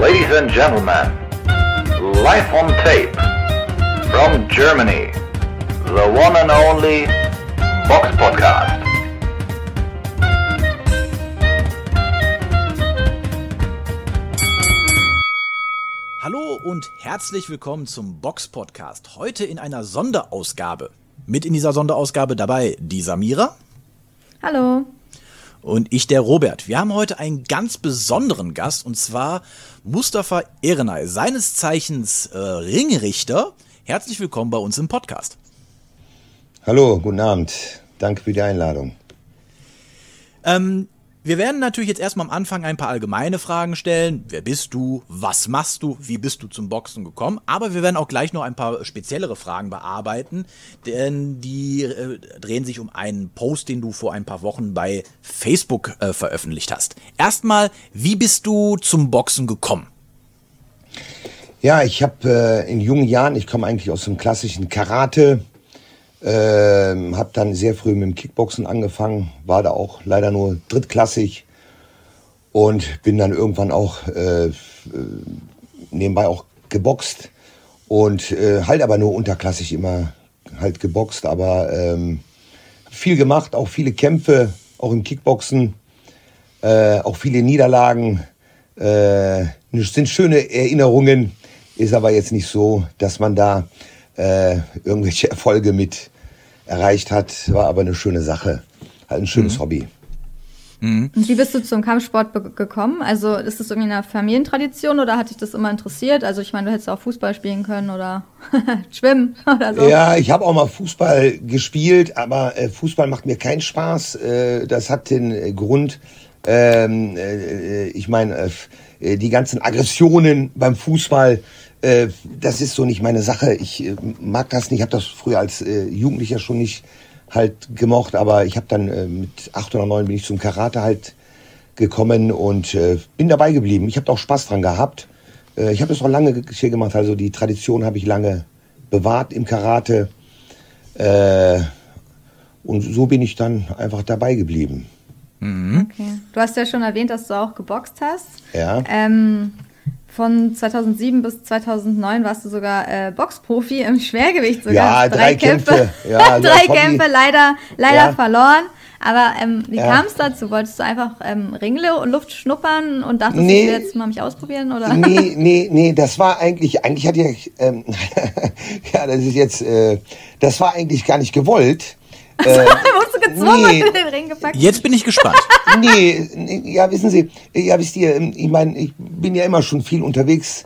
Ladies and gentlemen, live on tape from Germany, the one and only Box Podcast. Hallo und herzlich willkommen zum Box Podcast. Heute in einer Sonderausgabe. Mit in dieser Sonderausgabe dabei die Samira. Hallo. Und ich, der Robert. Wir haben heute einen ganz besonderen Gast und zwar Mustafa Erenay, seines Zeichens äh, Ringrichter. Herzlich willkommen bei uns im Podcast. Hallo, guten Abend. Danke für die Einladung. Ähm, wir werden natürlich jetzt erstmal am Anfang ein paar allgemeine Fragen stellen. Wer bist du? Was machst du? Wie bist du zum Boxen gekommen? Aber wir werden auch gleich noch ein paar speziellere Fragen bearbeiten, denn die äh, drehen sich um einen Post, den du vor ein paar Wochen bei Facebook äh, veröffentlicht hast. Erstmal, wie bist du zum Boxen gekommen? Ja, ich habe äh, in jungen Jahren, ich komme eigentlich aus dem klassischen Karate, ähm, habe dann sehr früh mit dem Kickboxen angefangen, war da auch leider nur drittklassig und bin dann irgendwann auch äh, nebenbei auch geboxt und äh, halt aber nur unterklassig immer halt geboxt, aber ähm, viel gemacht, auch viele Kämpfe, auch im Kickboxen, äh, auch viele Niederlagen, äh, sind schöne Erinnerungen, ist aber jetzt nicht so, dass man da äh, irgendwelche Erfolge mit erreicht hat. War aber eine schöne Sache. Halt ein schönes mhm. Hobby. Mhm. Und wie bist du zum Kampfsport gekommen? Also ist das irgendwie eine Familientradition oder hat dich das immer interessiert? Also ich meine, du hättest auch Fußball spielen können oder schwimmen oder so. Ja, ich habe auch mal Fußball gespielt, aber äh, Fußball macht mir keinen Spaß. Äh, das hat den äh, Grund, ähm, äh, ich meine, äh, die ganzen Aggressionen beim Fußball äh, das ist so nicht meine Sache. Ich äh, mag das nicht. Ich habe das früher als äh, Jugendlicher schon nicht halt gemocht, aber ich habe dann äh, mit acht oder neun bin ich zum Karate halt gekommen und äh, bin dabei geblieben. Ich habe auch Spaß dran gehabt. Äh, ich habe das auch lange hier gemacht. Also die Tradition habe ich lange bewahrt im Karate. Äh, und so bin ich dann einfach dabei geblieben. Mhm. Okay. Du hast ja schon erwähnt, dass du auch geboxt hast. Ja. Ähm, von 2007 bis 2009 warst du sogar äh, Boxprofi im Schwergewicht sogar. Ja, drei, drei Kämpfe. Kämpfe. Ja, drei Kämpfe leider, leider ja. verloren. Aber ähm, wie ja. kam es dazu? Wolltest du einfach ähm, Ringluft schnuppern und dachtest, nee, ich will jetzt mal mich ausprobieren? Oder? Nee, nee, nee, das war eigentlich, eigentlich hatte ich, ähm, ja, das ist jetzt, äh, das war eigentlich gar nicht gewollt. Also, äh, wurdest du gezwungen nee. in den Ring gepackt? Jetzt bin ich gespannt. nee, ja, wissen Sie, ja, wisst ihr, ähm, ich meine, ich bin ja immer schon viel unterwegs.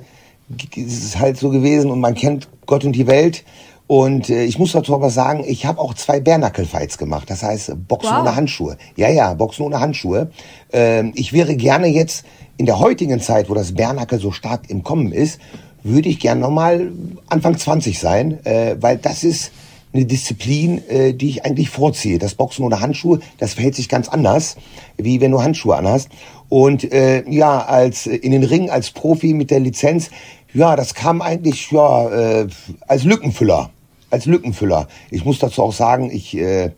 Es ist halt so gewesen und man kennt Gott und die Welt. Und äh, ich muss dazu aber sagen, ich habe auch zwei Bärnackel-Fights gemacht. Das heißt, Boxen wow. ohne Handschuhe. Ja, ja, Boxen ohne Handschuhe. Ähm, ich wäre gerne jetzt in der heutigen Zeit, wo das Bärnackel so stark im Kommen ist, würde ich gerne nochmal Anfang 20 sein, äh, weil das ist eine Disziplin, äh, die ich eigentlich vorziehe. Das Boxen ohne Handschuhe, das verhält sich ganz anders, wie wenn du Handschuhe anhast. Und äh, ja, als äh, in den Ring als Profi mit der Lizenz, ja, das kam eigentlich ja äh, als Lückenfüller, als Lückenfüller. Ich muss dazu auch sagen, ich äh,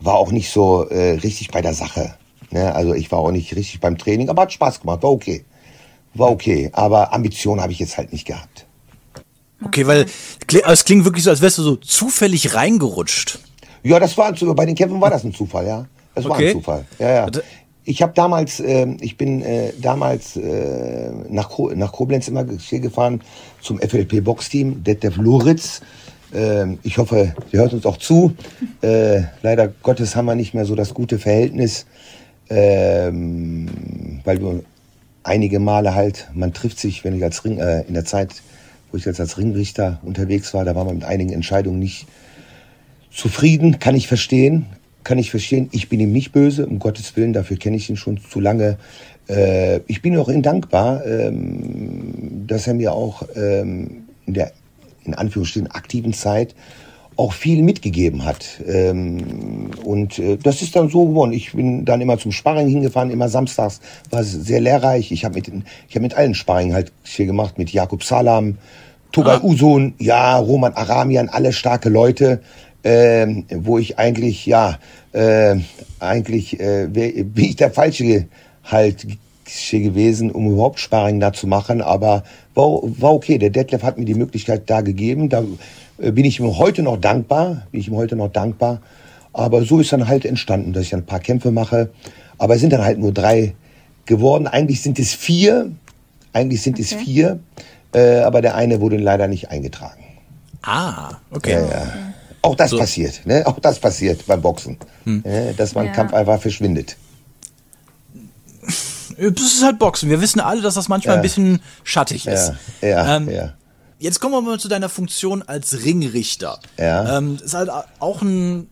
war auch nicht so äh, richtig bei der Sache. Ne? Also ich war auch nicht richtig beim Training, aber hat Spaß gemacht, war okay, war okay. Aber Ambition habe ich jetzt halt nicht gehabt. Okay, weil es klingt wirklich so, als wärst du so zufällig reingerutscht. Ja, das war bei den Kämpfen war das ein Zufall, ja. Das war okay. ein Zufall. Ja, ja. Ich habe damals, äh, ich bin äh, damals äh, nach, Ko nach Koblenz immer hier gefahren zum FLP Boxteam, Detlef Loritz. Äh, ich hoffe, sie hört uns auch zu. Äh, leider Gottes haben wir nicht mehr so das gute Verhältnis, ähm, weil wir einige Male halt, man trifft sich, wenn ich als Ring äh, in der Zeit wo ich jetzt als Ringrichter unterwegs war, da war man mit einigen Entscheidungen nicht zufrieden, kann ich verstehen, kann ich verstehen. Ich bin ihm nicht böse, um Gottes Willen, dafür kenne ich ihn schon zu lange. Äh, ich bin auch ihm dankbar, ähm, dass er mir auch ähm, in der, in Anführungsstrichen, aktiven Zeit auch viel mitgegeben hat. Ähm, und äh, das ist dann so geworden. Ich bin dann immer zum Sparring hingefahren, immer samstags, war sehr lehrreich. Ich habe mit, ich hab mit allen Sparring halt hier gemacht, mit Jakub Salam, Tugay ah. Usun, ja, Roman Aramian, alle starke Leute, äh, wo ich eigentlich, ja, äh, eigentlich äh, bin ich der Falsche halt gewesen, um überhaupt Sparring da zu machen, aber war, war okay. Der Detlef hat mir die Möglichkeit da gegeben. Da bin ich ihm heute noch dankbar, bin ich ihm heute noch dankbar. Aber so ist dann halt entstanden, dass ich ein paar Kämpfe mache. Aber es sind dann halt nur drei geworden. Eigentlich sind es vier. Eigentlich sind okay. es vier. Äh, aber der eine wurde leider nicht eingetragen. Ah, okay. Ja, ja. Auch das so. passiert, ne? Auch das passiert beim Boxen. Hm. Äh, dass man ja. Kampf einfach verschwindet. Das ist halt Boxen. Wir wissen alle, dass das manchmal ein bisschen schattig ist. Ja, ja, ähm, ja. Jetzt kommen wir mal zu deiner Funktion als Ringrichter. Ja. Ähm, ist halt auch ein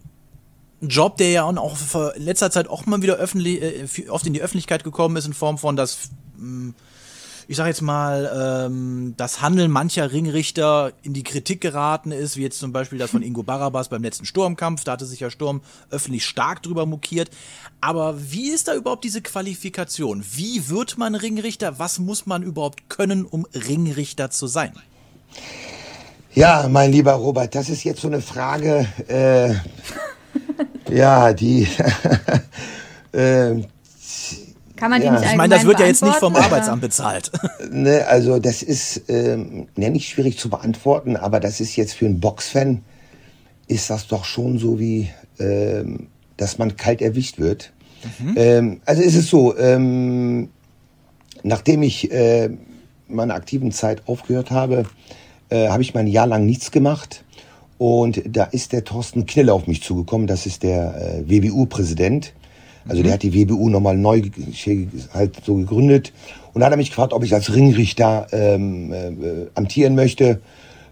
Job, der ja auch vor letzter Zeit auch mal wieder öffentlich, äh, oft in die Öffentlichkeit gekommen ist, in Form von, dass, hm, ich sag jetzt mal, ähm, das Handeln mancher Ringrichter in die Kritik geraten ist, wie jetzt zum Beispiel das von Ingo Barabas beim letzten Sturmkampf. Da hatte sich ja Sturm öffentlich stark drüber mokiert. Aber wie ist da überhaupt diese Qualifikation? Wie wird man Ringrichter? Was muss man überhaupt können, um Ringrichter zu sein? Ja, mein lieber Robert, das ist jetzt so eine Frage, äh, ja, die. äh, kann man die ja. nicht Ich meine, das wird ja jetzt nicht vom Arbeitsamt bezahlt. Ne, also das ist ähm, ne, nicht schwierig zu beantworten, aber das ist jetzt für einen Boxfan ist das doch schon so wie, ähm, dass man kalt erwischt wird. Mhm. Ähm, also ist es so, ähm, nachdem ich äh, meine aktiven Zeit aufgehört habe, äh, habe ich mein Jahr lang nichts gemacht. Und da ist der Thorsten Knille auf mich zugekommen, das ist der äh, WBU-Präsident. Also mhm. der hat die WBU nochmal neu halt so gegründet. Und da hat er mich gefragt, ob ich als Ringrichter ähm, äh, amtieren möchte.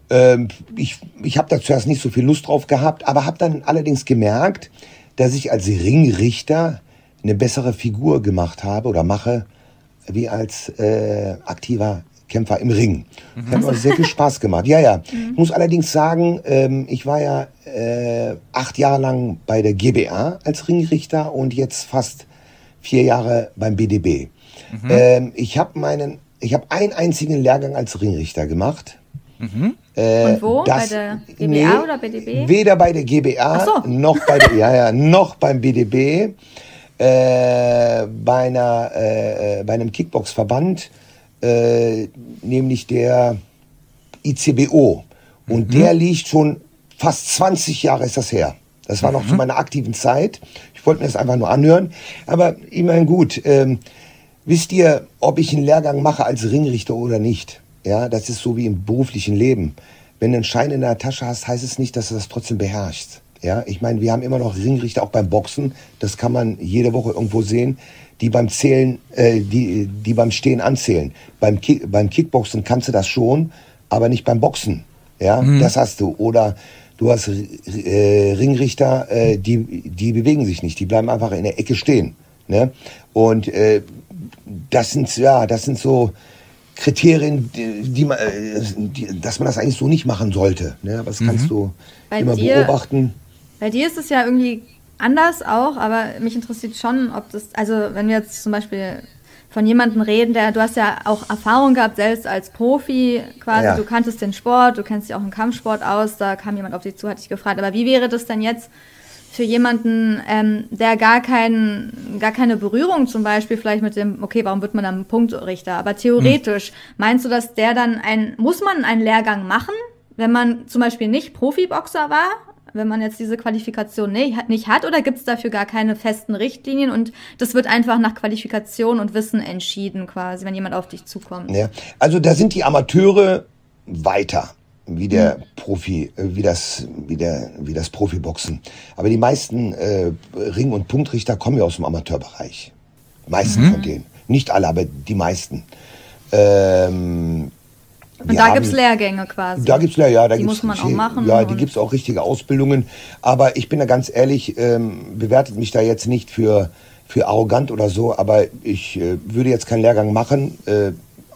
Ähm, ich ich habe da zuerst nicht so viel Lust drauf gehabt, aber habe dann allerdings gemerkt, dass ich als Ringrichter eine bessere Figur gemacht habe oder mache, wie als äh, aktiver Kämpfer im Ring. Mhm. Hat mir sehr viel Spaß gemacht. Ja, ja. Mhm. Ich muss allerdings sagen, ähm, ich war ja äh, acht Jahre lang bei der GBA als Ringrichter und jetzt fast vier Jahre beim BDB. Mhm. Ähm, ich habe meinen, ich habe einen einzigen Lehrgang als Ringrichter gemacht. Mhm. Äh, und wo? Das, bei der GBA nee, oder BDB? Weder bei der GBA so. noch bei der, ja, ja, noch beim BDB. Äh, bei, einer, äh, äh bei einem Kickbox-Verband äh, nämlich der ICBO. Und mhm. der liegt schon fast 20 Jahre ist das her. Das war mhm. noch zu meiner aktiven Zeit. Ich wollte mir das einfach nur anhören. Aber immerhin gut. Ähm, wisst ihr, ob ich einen Lehrgang mache als Ringrichter oder nicht? Ja, das ist so wie im beruflichen Leben. Wenn du einen Schein in der Tasche hast, heißt es nicht, dass du das trotzdem beherrschst. Ja, ich meine, wir haben immer noch Ringrichter auch beim Boxen. Das kann man jede Woche irgendwo sehen die beim Zählen, äh, die, die beim Stehen anzählen. Beim, Kick, beim Kickboxen kannst du das schon, aber nicht beim Boxen. Ja, mhm. das hast du. Oder du hast äh, Ringrichter, äh, die, die bewegen sich nicht, die bleiben einfach in der Ecke stehen. Ne? Und äh, das sind ja, das sind so Kriterien, die, die man, äh, die, dass man das eigentlich so nicht machen sollte. Ne? Aber das mhm. kannst du bei immer dir, beobachten. Bei dir ist es ja irgendwie anders auch, aber mich interessiert schon, ob das, also wenn wir jetzt zum Beispiel von jemandem reden, der, du hast ja auch Erfahrung gehabt, selbst als Profi quasi, ja. du kanntest den Sport, du kennst dich auch im Kampfsport aus, da kam jemand auf dich zu, hat dich gefragt, aber wie wäre das denn jetzt für jemanden, ähm, der gar, kein, gar keine Berührung zum Beispiel vielleicht mit dem, okay, warum wird man dann Punktrichter, aber theoretisch, hm. meinst du, dass der dann ein, muss man einen Lehrgang machen, wenn man zum Beispiel nicht Profiboxer war wenn man jetzt diese Qualifikation nicht hat oder gibt es dafür gar keine festen Richtlinien und das wird einfach nach Qualifikation und Wissen entschieden quasi, wenn jemand auf dich zukommt? Ja, also da sind die Amateure weiter wie der hm. Profi, äh, wie das, wie der, wie das Profiboxen. Aber die meisten äh, Ring- und Punktrichter kommen ja aus dem Amateurbereich. Meisten mhm. von denen. Nicht alle, aber die meisten. Ähm, und da gibt es Lehrgänge quasi. Da gibt es Lehrgänge, ja. Da die gibt's, muss man auch machen. Ja, die gibt es auch richtige Ausbildungen. Aber ich bin da ganz ehrlich, ähm, bewertet mich da jetzt nicht für, für arrogant oder so. Aber ich äh, würde jetzt keinen Lehrgang machen, äh,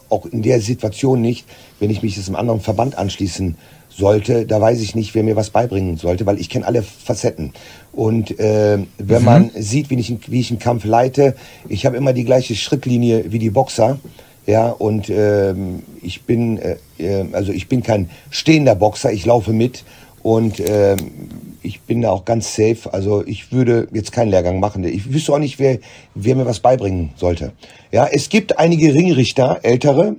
auch in der Situation nicht, wenn ich mich einem anderen Verband anschließen sollte. Da weiß ich nicht, wer mir was beibringen sollte, weil ich kenne alle Facetten. Und äh, wenn mhm. man sieht, wie ich, wie ich einen Kampf leite, ich habe immer die gleiche Schrittlinie wie die Boxer. Ja, und ähm, ich bin, äh, äh, also ich bin kein stehender Boxer, ich laufe mit und äh, ich bin da auch ganz safe. Also ich würde jetzt keinen Lehrgang machen. Ich wüsste auch nicht, wer, wer mir was beibringen sollte. Ja, es gibt einige Ringrichter, ältere,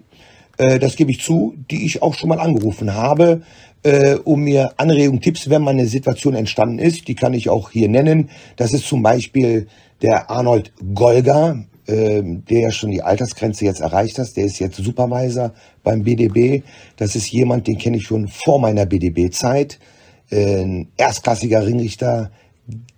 äh, das gebe ich zu, die ich auch schon mal angerufen habe, äh, um mir Anregungen, Tipps, wenn mal eine Situation entstanden ist. Die kann ich auch hier nennen. Das ist zum Beispiel der Arnold Golga, äh, der ja schon die Altersgrenze jetzt erreicht hat. Der ist jetzt Supervisor beim BDB. Das ist jemand, den kenne ich schon vor meiner BDB-Zeit. Ein erstklassiger Ringrichter,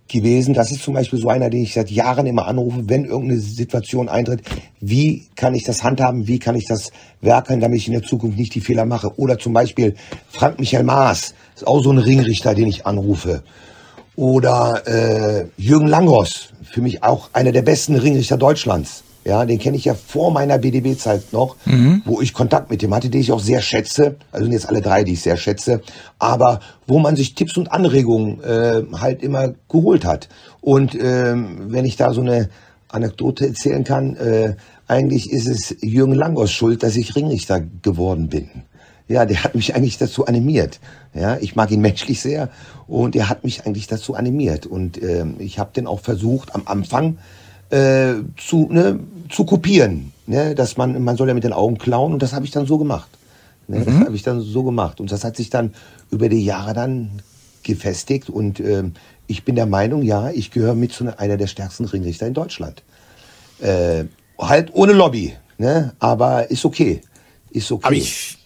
gewesen. Das ist zum Beispiel so einer, den ich seit Jahren immer anrufe, wenn irgendeine Situation eintritt. Wie kann ich das handhaben? Wie kann ich das werkeln, damit ich in der Zukunft nicht die Fehler mache? Oder zum Beispiel Frank Michael Maas ist auch so ein Ringrichter, den ich anrufe. Oder äh, Jürgen Langos, für mich auch einer der besten Ringrichter Deutschlands. Ja, den kenne ich ja vor meiner BDB-Zeit noch, mhm. wo ich Kontakt mit dem hatte, den ich auch sehr schätze. Also sind jetzt alle drei, die ich sehr schätze. Aber wo man sich Tipps und Anregungen äh, halt immer geholt hat. Und ähm, wenn ich da so eine Anekdote erzählen kann, äh, eigentlich ist es Jürgen Langos schuld, dass ich Ringrichter geworden bin. Ja, der hat mich eigentlich dazu animiert. Ja, ich mag ihn menschlich sehr und er hat mich eigentlich dazu animiert. Und ähm, ich habe den auch versucht am Anfang äh, zu, ne, zu kopieren. Ne? Dass man, man soll ja mit den Augen klauen und das habe ich dann so gemacht. Ne? Mhm. Das habe ich dann so gemacht. Und das hat sich dann über die Jahre dann gefestigt und äh, ich bin der Meinung, ja, ich gehöre mit zu einer der stärksten Ringrichter in Deutschland. Äh, halt ohne Lobby, ne? aber ist okay. Ist okay.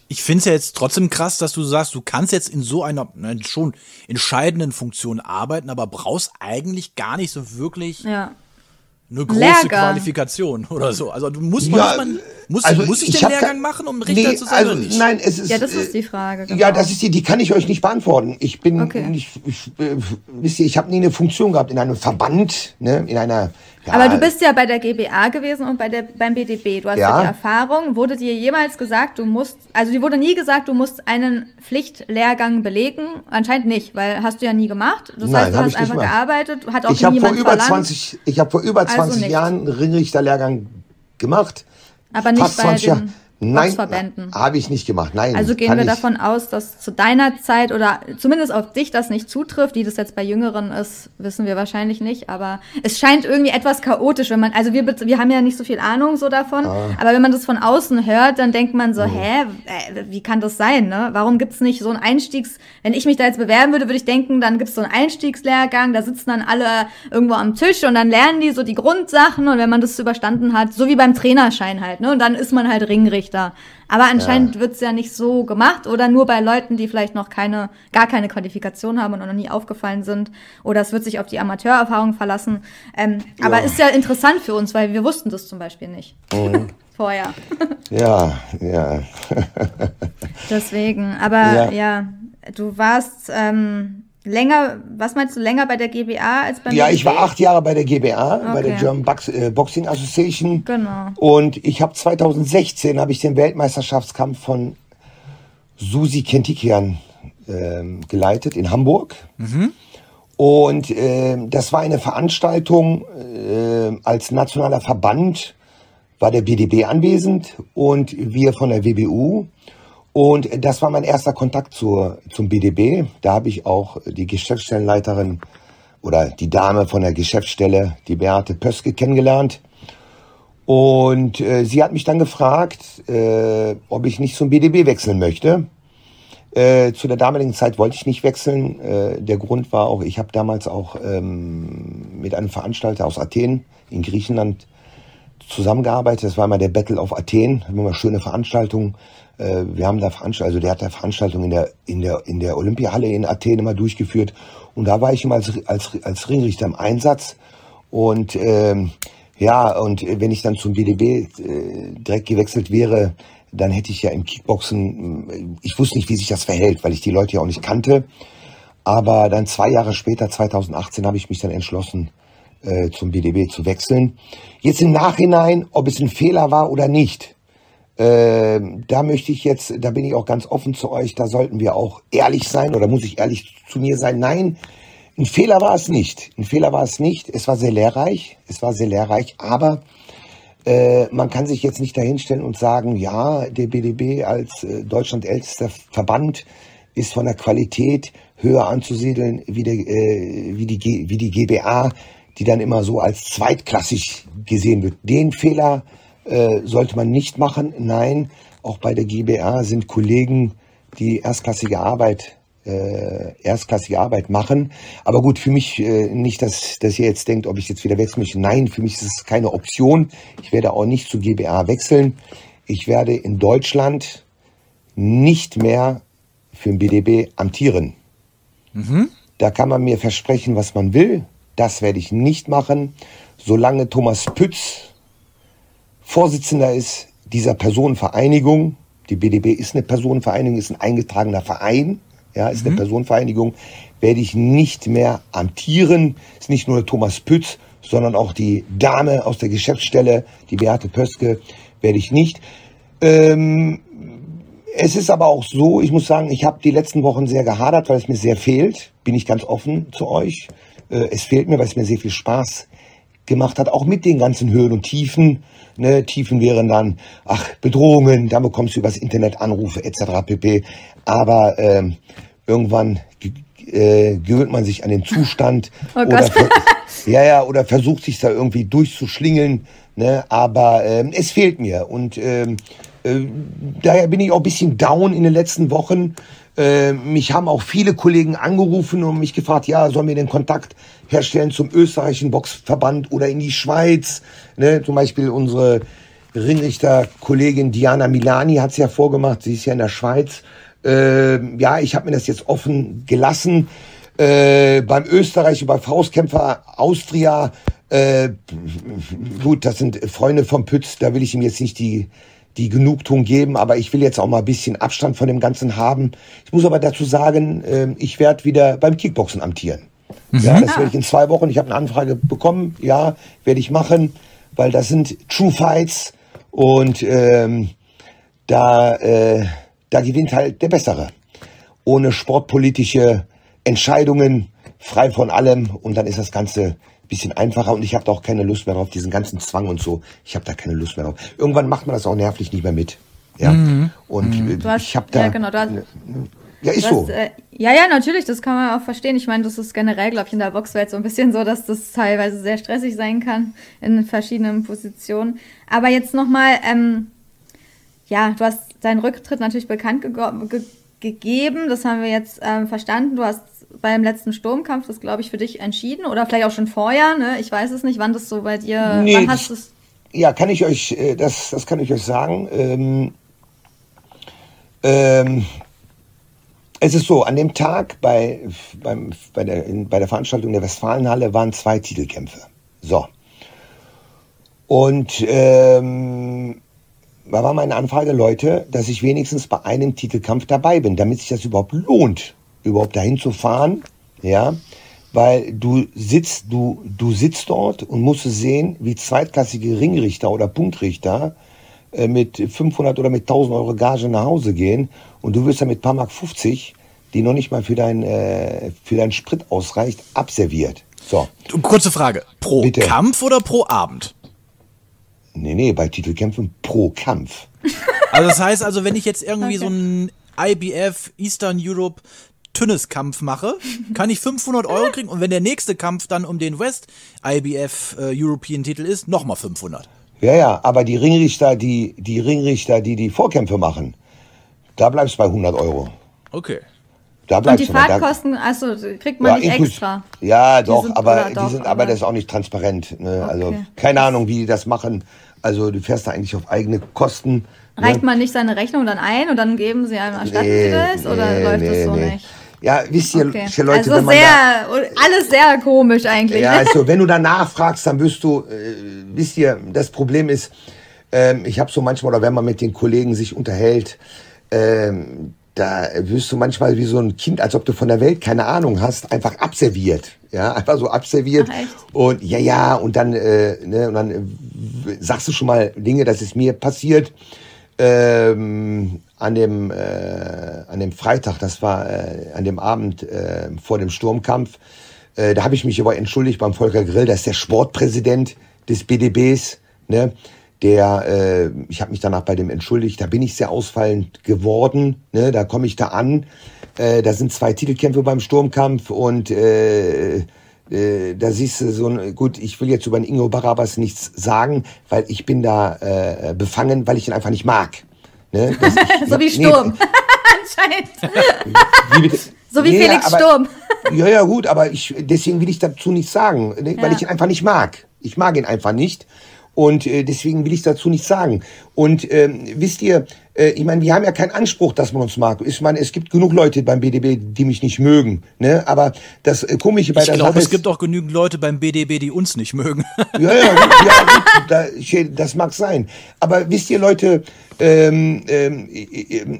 Ich, ich finde es ja jetzt trotzdem krass, dass du sagst, du kannst jetzt in so einer ne, schon entscheidenden Funktion arbeiten, aber brauchst eigentlich gar nicht so wirklich ja eine große Lehrgang. Qualifikation oder so. Also du musst ja, man, muss, also muss ich, ich den Lehrgang machen, um Richter nee, zu sein also, oder nicht? Nein, es ist. Ja, das ist die Frage. Genau. Ja, das ist die, die kann ich euch nicht beantworten. Ich bin, okay. ich, ich, äh, wisst ihr, ich habe nie eine Funktion gehabt in einem Verband, ne, in einer ja. Aber du bist ja bei der GBA gewesen und bei der, beim BDB. Du hast ja. ja die Erfahrung. Wurde dir jemals gesagt, du musst, also dir wurde nie gesagt, du musst einen Pflichtlehrgang belegen? Anscheinend nicht, weil hast du ja nie gemacht. Das Nein, heißt, du hast einfach gemacht. gearbeitet, hat auch ich nie jemand vor über 20, Ich habe vor über 20 also Jahren einen Ringrichterlehrgang gemacht. Aber nicht bei den... Jahr. Nein, habe ich nicht gemacht. Nein. Also gehen wir davon aus, dass zu deiner Zeit oder zumindest auf dich das nicht zutrifft. Wie das jetzt bei Jüngeren ist, wissen wir wahrscheinlich nicht. Aber es scheint irgendwie etwas chaotisch, wenn man, also wir, wir haben ja nicht so viel Ahnung so davon. Ah. Aber wenn man das von außen hört, dann denkt man so, mhm. hä, wie kann das sein? Ne? Warum gibt's nicht so ein Einstiegs? Wenn ich mich da jetzt bewerben würde, würde ich denken, dann gibt's so einen Einstiegslehrgang. Da sitzen dann alle irgendwo am Tisch und dann lernen die so die Grundsachen. Und wenn man das überstanden hat, so wie beim Trainerschein halt, ne? Und dann ist man halt Ringrichter. Schiedsrichter. Aber anscheinend ja. wird's ja nicht so gemacht oder nur bei Leuten, die vielleicht noch keine, gar keine Qualifikation haben und noch nie aufgefallen sind. Oder es wird sich auf die Amateurerfahrung verlassen. Ähm, ja. Aber ist ja interessant für uns, weil wir wussten das zum Beispiel nicht. Mhm. Vorher. ja, ja. Deswegen, aber ja, ja du warst ähm, Länger, was meinst du, länger bei der GBA als beim Ja, ich war acht Jahre bei der GBA, okay. bei der German Box, äh, Boxing Association. Genau. Und ich habe 2016 habe ich den Weltmeisterschaftskampf von Susi Kentikian äh, geleitet in Hamburg. Mhm. Und äh, das war eine Veranstaltung äh, als nationaler Verband war der BDB anwesend und wir von der WBU. Und das war mein erster Kontakt zur, zum BDB. Da habe ich auch die Geschäftsstellenleiterin oder die Dame von der Geschäftsstelle, die Beate Pöske, kennengelernt. Und äh, sie hat mich dann gefragt, äh, ob ich nicht zum BDB wechseln möchte. Äh, zu der damaligen Zeit wollte ich nicht wechseln. Äh, der Grund war auch, ich habe damals auch ähm, mit einem Veranstalter aus Athen in Griechenland zusammengearbeitet. Das war immer der Battle of Athen. Haben immer schöne Veranstaltungen äh, wir haben da Veranstaltungen, also der hat da Veranstaltungen in der, in der, in der Olympiahalle in Athen immer durchgeführt. Und da war ich immer als, als, als Ringrichter im Einsatz. Und ähm, ja, und wenn ich dann zum BDB äh, direkt gewechselt wäre, dann hätte ich ja im Kickboxen, äh, ich wusste nicht, wie sich das verhält, weil ich die Leute ja auch nicht kannte. Aber dann zwei Jahre später, 2018, habe ich mich dann entschlossen, äh, zum BDB zu wechseln. Jetzt im Nachhinein, ob es ein Fehler war oder nicht, äh, da möchte ich jetzt, da bin ich auch ganz offen zu euch, da sollten wir auch ehrlich sein oder muss ich ehrlich zu mir sein? Nein, ein Fehler war es nicht. Ein Fehler war es nicht. Es war sehr lehrreich. Es war sehr lehrreich, aber äh, man kann sich jetzt nicht dahinstellen und sagen, ja, der BDB als äh, Deutschland ältester Verband ist von der Qualität höher anzusiedeln wie, der, äh, wie, die, wie die GBA, die dann immer so als zweitklassig gesehen wird. Den Fehler äh, sollte man nicht machen. Nein, auch bei der GBA sind Kollegen, die erstklassige Arbeit äh, erstklassige Arbeit machen. Aber gut, für mich äh, nicht, dass, dass ihr jetzt denkt, ob ich jetzt wieder wechseln möchte. Nein, für mich ist es keine Option. Ich werde auch nicht zu GBA wechseln. Ich werde in Deutschland nicht mehr für den BDB amtieren. Mhm. Da kann man mir versprechen, was man will. Das werde ich nicht machen, solange Thomas Pütz Vorsitzender ist dieser Personenvereinigung. Die BDB ist eine Personenvereinigung, ist ein eingetragener Verein ja, ist mhm. eine Personenvereinigung, werde ich nicht mehr amtieren. Ist nicht nur Thomas Pütz, sondern auch die Dame aus der Geschäftsstelle, die Beate Pöske, werde ich nicht. Ähm, es ist aber auch so, ich muss sagen, ich habe die letzten Wochen sehr gehadert, weil es mir sehr fehlt. Bin ich ganz offen zu euch. Äh, es fehlt mir, weil es mir sehr viel Spaß gemacht hat, auch mit den ganzen Höhen und Tiefen. Ne, Tiefen wären dann, ach, Bedrohungen, dann bekommst du übers Internet Anrufe etc. pp. Aber ähm, irgendwann äh, gewöhnt man sich an den Zustand oh oder ja ja oder versucht sich da irgendwie durchzuschlingeln ne aber ähm, es fehlt mir und ähm, äh, daher bin ich auch ein bisschen down in den letzten Wochen äh, mich haben auch viele Kollegen angerufen und mich gefragt ja sollen wir den Kontakt herstellen zum österreichischen Boxverband oder in die Schweiz ne zum Beispiel unsere Ringrichter-Kollegin Diana Milani hat es ja vorgemacht, sie ist ja in der Schweiz äh, ja, ich habe mir das jetzt offen gelassen. Äh, beim Österreich, bei Faustkämpfer Austria, äh, gut, das sind Freunde vom Pütz, da will ich ihm jetzt nicht die, die Genugtuung geben, aber ich will jetzt auch mal ein bisschen Abstand von dem Ganzen haben. Ich muss aber dazu sagen, äh, ich werde wieder beim Kickboxen amtieren. Mhm. Ja, das werde ich in zwei Wochen. Ich habe eine Anfrage bekommen, ja, werde ich machen, weil das sind True Fights und ähm, da äh, da gewinnt halt der Bessere. Ohne sportpolitische Entscheidungen, frei von allem und dann ist das Ganze bisschen einfacher und ich habe da auch keine Lust mehr drauf, diesen ganzen Zwang und so. Ich habe da keine Lust mehr drauf. Irgendwann macht man das auch nervlich nicht mehr mit. Ja. Mhm. Und mhm. Hast, ich habe da. Ja, genau, hast, ja, ist hast, so. Äh, ja, ja, natürlich, das kann man auch verstehen. Ich meine, das ist generell, glaube ich, in der Boxwelt so ein bisschen so, dass das teilweise sehr stressig sein kann in verschiedenen Positionen. Aber jetzt nochmal, ähm, ja, du hast deinen Rücktritt natürlich bekannt ge ge gegeben. Das haben wir jetzt ähm, verstanden. Du hast beim letzten Sturmkampf das, glaube ich, für dich entschieden oder vielleicht auch schon vorher. Ne? Ich weiß es nicht, wann das so bei dir. Nee, wann hast das, ja, kann ich euch, äh, das, das kann ich euch sagen. Ähm, ähm, es ist so, an dem Tag bei, beim, bei, der, in, bei der Veranstaltung der Westfalenhalle waren zwei Titelkämpfe. So. Und ähm, da war meine Anfrage, Leute, dass ich wenigstens bei einem Titelkampf dabei bin, damit sich das überhaupt lohnt, überhaupt dahin zu fahren, ja, weil du sitzt, du, du sitzt dort und musst sehen, wie zweitklassige Ringrichter oder Punktrichter äh, mit 500 oder mit 1000 Euro Gage nach Hause gehen und du wirst dann mit paar Mark 50, die noch nicht mal für dein, äh, für deinen Sprit ausreicht, abserviert. So. Kurze Frage. Pro Bitte. Kampf oder pro Abend? Nee, nee, bei Titelkämpfen pro Kampf. Also das heißt also, wenn ich jetzt irgendwie okay. so einen IBF Eastern Europe Tünneskampf mache, kann ich 500 Euro kriegen und wenn der nächste Kampf dann um den West IBF äh, European Titel ist, nochmal 500. Ja, ja, aber die Ringrichter, die, die Ringrichter, die die Vorkämpfe machen, da bleibst du bei 100 Euro. Okay. Da und die Fahrtkosten, also kriegt man ja, nicht extra. Ja, doch, aber die doch, sind, aber, das ist auch nicht transparent. Ne? Also okay. Also keine Ahnung, wie die das machen. Also du fährst da eigentlich auf eigene Kosten. Ne? Reicht ne? man nicht seine Rechnung dann ein und dann geben sie einem, erstatten nee, sie das? Oder nee, läuft nee, das so nee. nicht? Ja, wisst ihr, okay. Leute, also wenn man sehr, da, alles sehr komisch eigentlich. Ja, also wenn du danach fragst, dann wirst du, äh, wisst ihr, das Problem ist, ähm, ich habe so manchmal, oder wenn man mit den Kollegen sich unterhält, ähm, da wirst du manchmal wie so ein Kind, als ob du von der Welt keine Ahnung hast, einfach abserviert. Ja, einfach so abserviert. Ach, und ja, ja, und dann, äh, ne, und dann äh, sagst du schon mal Dinge, das ist mir passiert. Ähm, an dem, äh, an dem Freitag, das war äh, an dem Abend äh, vor dem Sturmkampf, äh, da habe ich mich aber entschuldigt beim Volker Grill, das ist der Sportpräsident des BDBs, ne? der, äh, ich habe mich danach bei dem entschuldigt, da bin ich sehr ausfallend geworden, ne, da komme ich da an, Äh, da sind zwei Titelkämpfe beim Sturmkampf und äh, äh, da siehst du so ein, gut, ich will jetzt über den Ingo Barabas nichts sagen, weil ich bin da äh, befangen, weil ich ihn einfach nicht mag. Ne? Ich, so wie Sturm. Nee, Anscheinend. So wie nee, Felix aber, Sturm. ja, ja, gut, aber ich, deswegen will ich dazu nichts sagen, ne? weil ich ihn einfach nicht mag. Ich mag ihn einfach nicht. Und äh, deswegen will ich dazu nichts sagen. Und ähm, wisst ihr, äh, ich meine, wir haben ja keinen Anspruch, dass man uns mag. Ich meine, es gibt genug Leute beim BDB, die mich nicht mögen. Ne? Aber das äh, Komische bei ich der glaub, Sache es gibt auch genügend Leute beim BDB, die uns nicht mögen. ja, ja, gut, ja gut, da, das mag sein. Aber wisst ihr, Leute, ähm, ähm,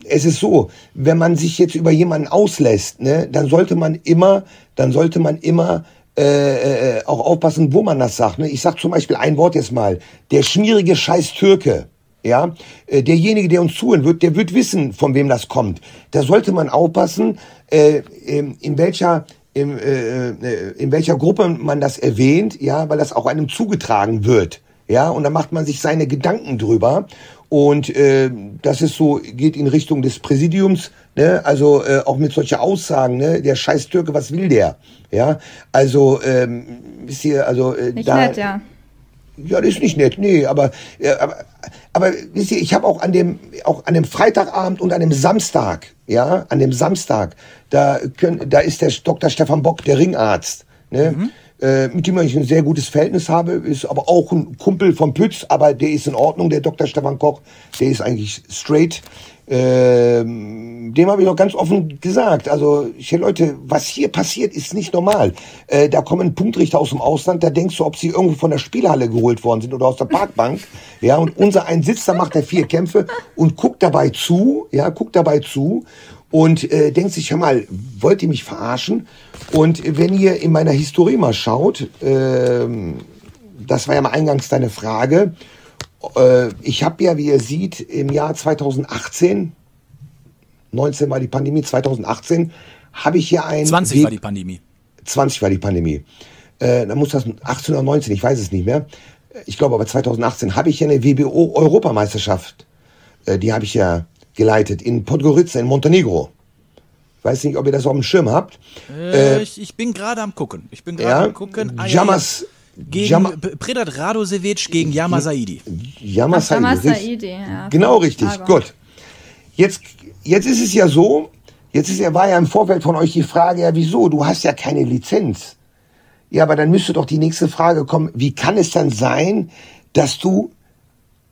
es ist so, wenn man sich jetzt über jemanden auslässt, ne, dann sollte man immer, dann sollte man immer äh, äh, auch aufpassen, wo man das sagt. Ne? Ich sag zum Beispiel ein Wort jetzt mal. Der schmierige Scheiß Türke. Ja, äh, derjenige, der uns zuhören wird, der wird wissen, von wem das kommt. Da sollte man aufpassen, äh, in, in welcher in, äh, äh, in welcher Gruppe man das erwähnt, ja, weil das auch einem zugetragen wird. Ja, und da macht man sich seine Gedanken drüber. Und äh, das ist so, geht in Richtung des Präsidiums, ne? also äh, auch mit solchen Aussagen, ne? der scheiß Türke, was will der? Ja, also, ähm, wisst ihr, also äh, Nicht da, nett, ja. Ja, das ist nicht nett, nee, aber, äh, aber, aber wisst ihr, ich habe auch an dem, auch an dem Freitagabend und an dem Samstag, ja, an dem Samstag, da, können, da ist der Dr. Stefan Bock, der Ringarzt, ne? Mhm äh, mit dem ich ein sehr gutes Verhältnis habe, ist aber auch ein Kumpel von Pütz, aber der ist in Ordnung, der Dr. Stefan Koch, der ist eigentlich straight. Ähm, dem habe ich auch ganz offen gesagt. Also, ich, Leute, was hier passiert, ist nicht normal. Äh, da kommen Punktrichter aus dem Ausland, da denkst du, ob sie irgendwo von der Spielhalle geholt worden sind oder aus der Parkbank. ja, und unser ein sitzt da, macht er vier Kämpfe und guckt dabei zu, ja, guckt dabei zu und äh, denkt sich, hör mal, wollt ihr mich verarschen? Und wenn ihr in meiner Historie mal schaut, äh, das war ja mal eingangs deine Frage, äh, ich habe ja, wie ihr seht, im Jahr 2018, 19 war die Pandemie, 2018, habe ich ja ein... 20 war die Pandemie. 20 war die Pandemie. Äh, dann muss das 18 oder 19, ich weiß es nicht mehr. Ich glaube aber 2018 habe ich ja eine WBO-Europameisterschaft. Äh, die habe ich ja geleitet in Podgorica in Montenegro. Weiß nicht, ob ihr das auf dem Schirm habt. Äh, äh, ich, ich, bin gerade am gucken. Ich bin gerade ja, am gucken. Ah, Jamas, ja, gegen Jama, Predat Radosevic gegen Yama Saidi. Yama Saidi. Ja. Genau richtig. Aber. Gut. Jetzt, jetzt ist es ja so, jetzt ist, war ja im Vorfeld von euch die Frage, ja, wieso? Du hast ja keine Lizenz. Ja, aber dann müsste doch die nächste Frage kommen, wie kann es dann sein, dass du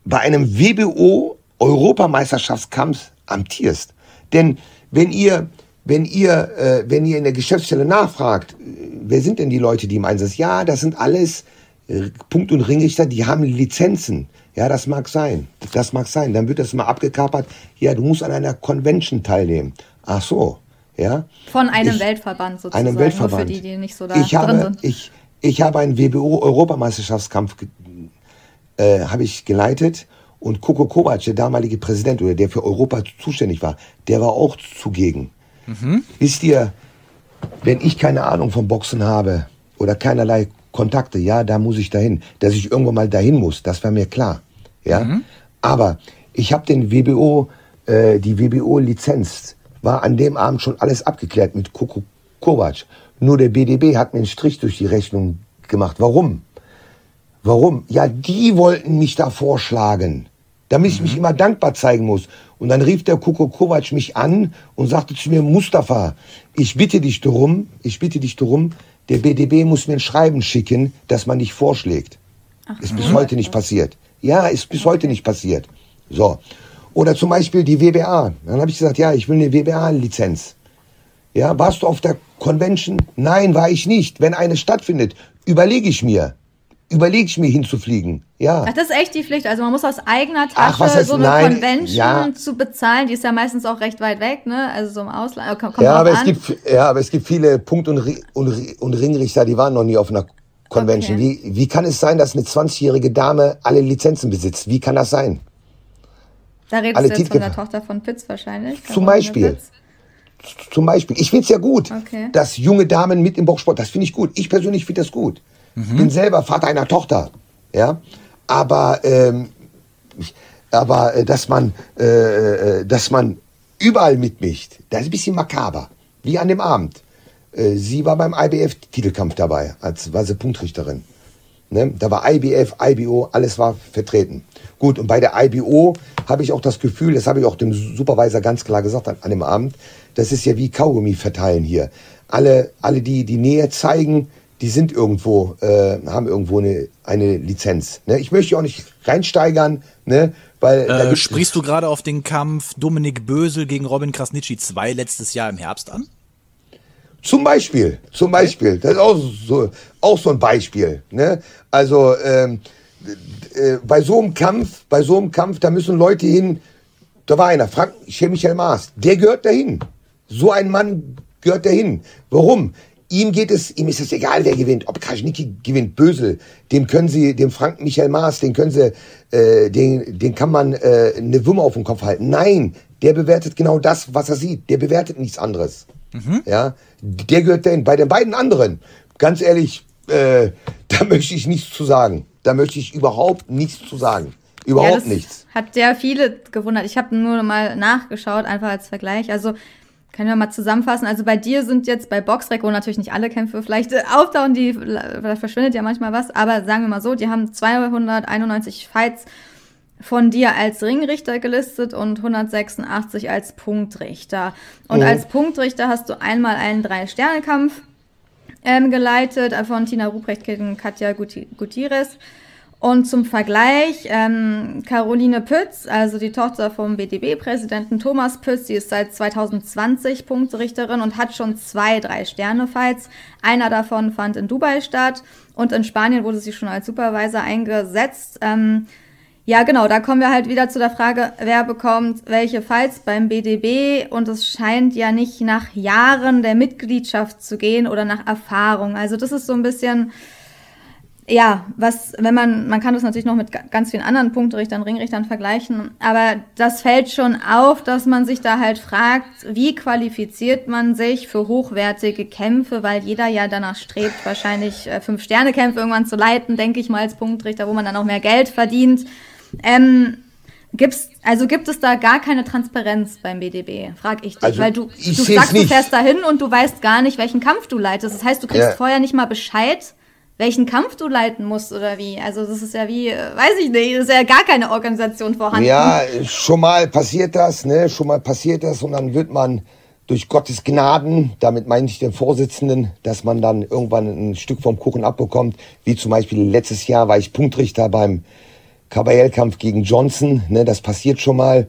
bei einem WBO Europameisterschaftskampf amtierst. Denn wenn ihr, wenn ihr, äh, wenn ihr in der Geschäftsstelle nachfragt, äh, wer sind denn die Leute, die im Einsatz? Ja, das sind alles äh, Punkt- und Ringrichter, die haben Lizenzen. Ja, das mag sein. Das mag sein. Dann wird das mal abgekapert. Ja, du musst an einer Convention teilnehmen. Ach so, ja. Von einem ich, Weltverband sozusagen. Einem Weltverband. Nur für die, die nicht so da ich habe, drin sind. Ich, ich habe einen WBO-Europameisterschaftskampf äh, habe ich geleitet und Koko Kovac, der damalige Präsident oder der für Europa zuständig war, der war auch zugegen. Mhm. Wisst ihr, wenn ich keine Ahnung vom Boxen habe oder keinerlei Kontakte, ja, da muss ich dahin. Dass ich irgendwann mal dahin muss, das war mir klar. Ja, mhm. aber ich habe den WBO, äh, die WBO-Lizenz war an dem Abend schon alles abgeklärt mit Koko Kovac. Nur der BDB hat mir einen Strich durch die Rechnung gemacht. Warum? Warum? Ja, die wollten mich da vorschlagen, damit ich mhm. mich immer dankbar zeigen muss. Und dann rief der Kuko Kovac mich an und sagte zu mir, Mustafa, ich bitte dich darum, ich bitte dich darum, der BDB muss mir ein Schreiben schicken, dass man dich vorschlägt. Ach, ist bis heute nicht passiert. Ja, ist bis heute nicht passiert. So. Oder zum Beispiel die WBA. Dann habe ich gesagt, ja, ich will eine WBA-Lizenz. Ja, warst du auf der Convention? Nein, war ich nicht. Wenn eine stattfindet, überlege ich mir überlege ich mir hinzufliegen. Ja. Ach, das ist echt die Pflicht. Also man muss aus eigener Tasche Ach, heißt, so eine nein, Convention ja. zu bezahlen. Die ist ja meistens auch recht weit weg, ne? Also so im Ausland. Kommt ja, aber es gibt, ja, aber es gibt viele Punkt- und, und, und Ringrichter, die waren noch nie auf einer Convention. Okay. Wie, wie kann es sein, dass eine 20-jährige Dame alle Lizenzen besitzt? Wie kann das sein? Da redest alle du jetzt von der Tochter von Pitts wahrscheinlich. Zum Beispiel. Zum Beispiel. Ich finde es ja gut, okay. dass junge Damen mit im Boxsport, das finde ich gut. Ich persönlich finde das gut. Mhm. Bin selber Vater einer Tochter. Ja, aber ähm, aber äh, dass man äh, äh, dass man überall mitmischt, das ist ein bisschen makaber. Wie an dem Abend. Äh, sie war beim IBF-Titelkampf dabei, als war sie Punktrichterin. Ne? Da war IBF, IBO, alles war vertreten. Gut, und bei der IBO habe ich auch das Gefühl, das habe ich auch dem Supervisor ganz klar gesagt an, an dem Abend, das ist ja wie Kaugummi verteilen hier. Alle, alle die die Nähe zeigen, die sind irgendwo, äh, haben irgendwo eine, eine Lizenz. Ne? Ich möchte auch nicht reinsteigern, ne? Weil äh, sprichst du gerade auf den Kampf Dominik Bösel gegen Robin Krasnitschi 2 letztes Jahr im Herbst an? Zum Beispiel, zum Beispiel. Das ist auch so, auch so ein Beispiel. Ne? Also ähm, äh, bei so einem Kampf, bei so einem Kampf, da müssen Leute hin. Da war einer, Frank Michael Maas, der gehört dahin. So ein Mann gehört dahin. Warum? Ihm geht es, ihm ist es egal, wer gewinnt. Ob Kraschnicki gewinnt, Bösel, dem können sie, dem Frank Michael Maas, den können sie, äh, den, den kann man äh, eine Wumme auf den Kopf halten. Nein, der bewertet genau das, was er sieht. Der bewertet nichts anderes. Mhm. Ja, der gehört dahin. Bei den beiden anderen, ganz ehrlich, äh, da möchte ich nichts zu sagen. Da möchte ich überhaupt nichts zu sagen. Überhaupt ja, nichts. Hat sehr viele gewundert. Ich habe nur mal nachgeschaut, einfach als Vergleich. Also können wir mal zusammenfassen. Also bei dir sind jetzt bei Boxrec, wo natürlich nicht alle Kämpfe vielleicht äh, auftauchen, die, da verschwindet ja manchmal was, aber sagen wir mal so, die haben 291 Fights von dir als Ringrichter gelistet und 186 als Punktrichter. Und oh. als Punktrichter hast du einmal einen Drei-Sterne-Kampf ähm, geleitet von Tina Ruprecht gegen Katja Gutierrez. Und zum Vergleich, ähm, Caroline Pütz, also die Tochter vom BDB-Präsidenten Thomas Pütz, die ist seit 2020 Punktrichterin und hat schon zwei Drei-Sterne-Fights. Einer davon fand in Dubai statt und in Spanien wurde sie schon als Supervisor eingesetzt. Ähm, ja, genau, da kommen wir halt wieder zu der Frage, wer bekommt welche Fights beim BDB und es scheint ja nicht nach Jahren der Mitgliedschaft zu gehen oder nach Erfahrung. Also das ist so ein bisschen ja, was, wenn man, man kann das natürlich noch mit ganz vielen anderen Punktrichtern, Ringrichtern vergleichen, aber das fällt schon auf, dass man sich da halt fragt, wie qualifiziert man sich für hochwertige Kämpfe, weil jeder ja danach strebt, wahrscheinlich äh, Fünf-Sterne-Kämpfe irgendwann zu leiten, denke ich mal als Punktrichter, wo man dann auch mehr Geld verdient. Ähm, Gibt's, also gibt es da gar keine Transparenz beim BDB, frag ich dich, also weil du, du sagst, du fährst dahin und du weißt gar nicht, welchen Kampf du leitest. Das heißt, du kriegst ja. vorher nicht mal Bescheid, welchen Kampf du leiten musst oder wie. Also das ist ja wie, äh, weiß ich nicht, ist ja gar keine Organisation vorhanden. Ja, schon mal passiert das, ne? Schon mal passiert das und dann wird man durch Gottes Gnaden, damit meine ich den Vorsitzenden, dass man dann irgendwann ein Stück vom Kuchen abbekommt. Wie zum Beispiel letztes Jahr war ich Punktrichter beim Kabajell-Kampf gegen Johnson, ne? Das passiert schon mal.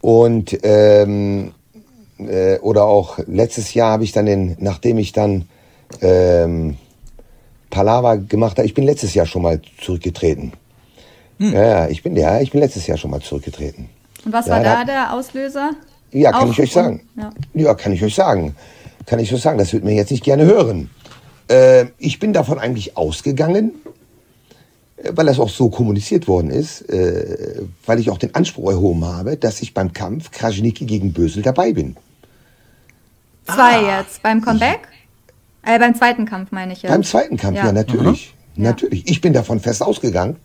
Und ähm, äh, oder auch letztes Jahr habe ich dann den, nachdem ich dann ähm, Palaver gemacht habe. Ich bin letztes Jahr schon mal zurückgetreten. Hm. Ja, ich bin ja, ich bin letztes Jahr schon mal zurückgetreten. Und was ja, war da, der Auslöser? Ja, kann Auch ich euch sagen. Ja. ja. kann ich euch sagen. Kann ich euch sagen, das wird mir jetzt nicht gerne hören. Äh, ich bin davon eigentlich ausgegangen, äh, weil das auch so kommuniziert worden ist, äh, weil ich auch den Anspruch erhoben habe, dass ich beim Kampf Krasniki gegen Bösel dabei bin. Zwei ah. jetzt, beim Comeback? Äh, beim zweiten Kampf meine ich ja. Beim zweiten Kampf, ja, ja natürlich. Mhm. Natürlich. Ich bin davon fest ausgegangen,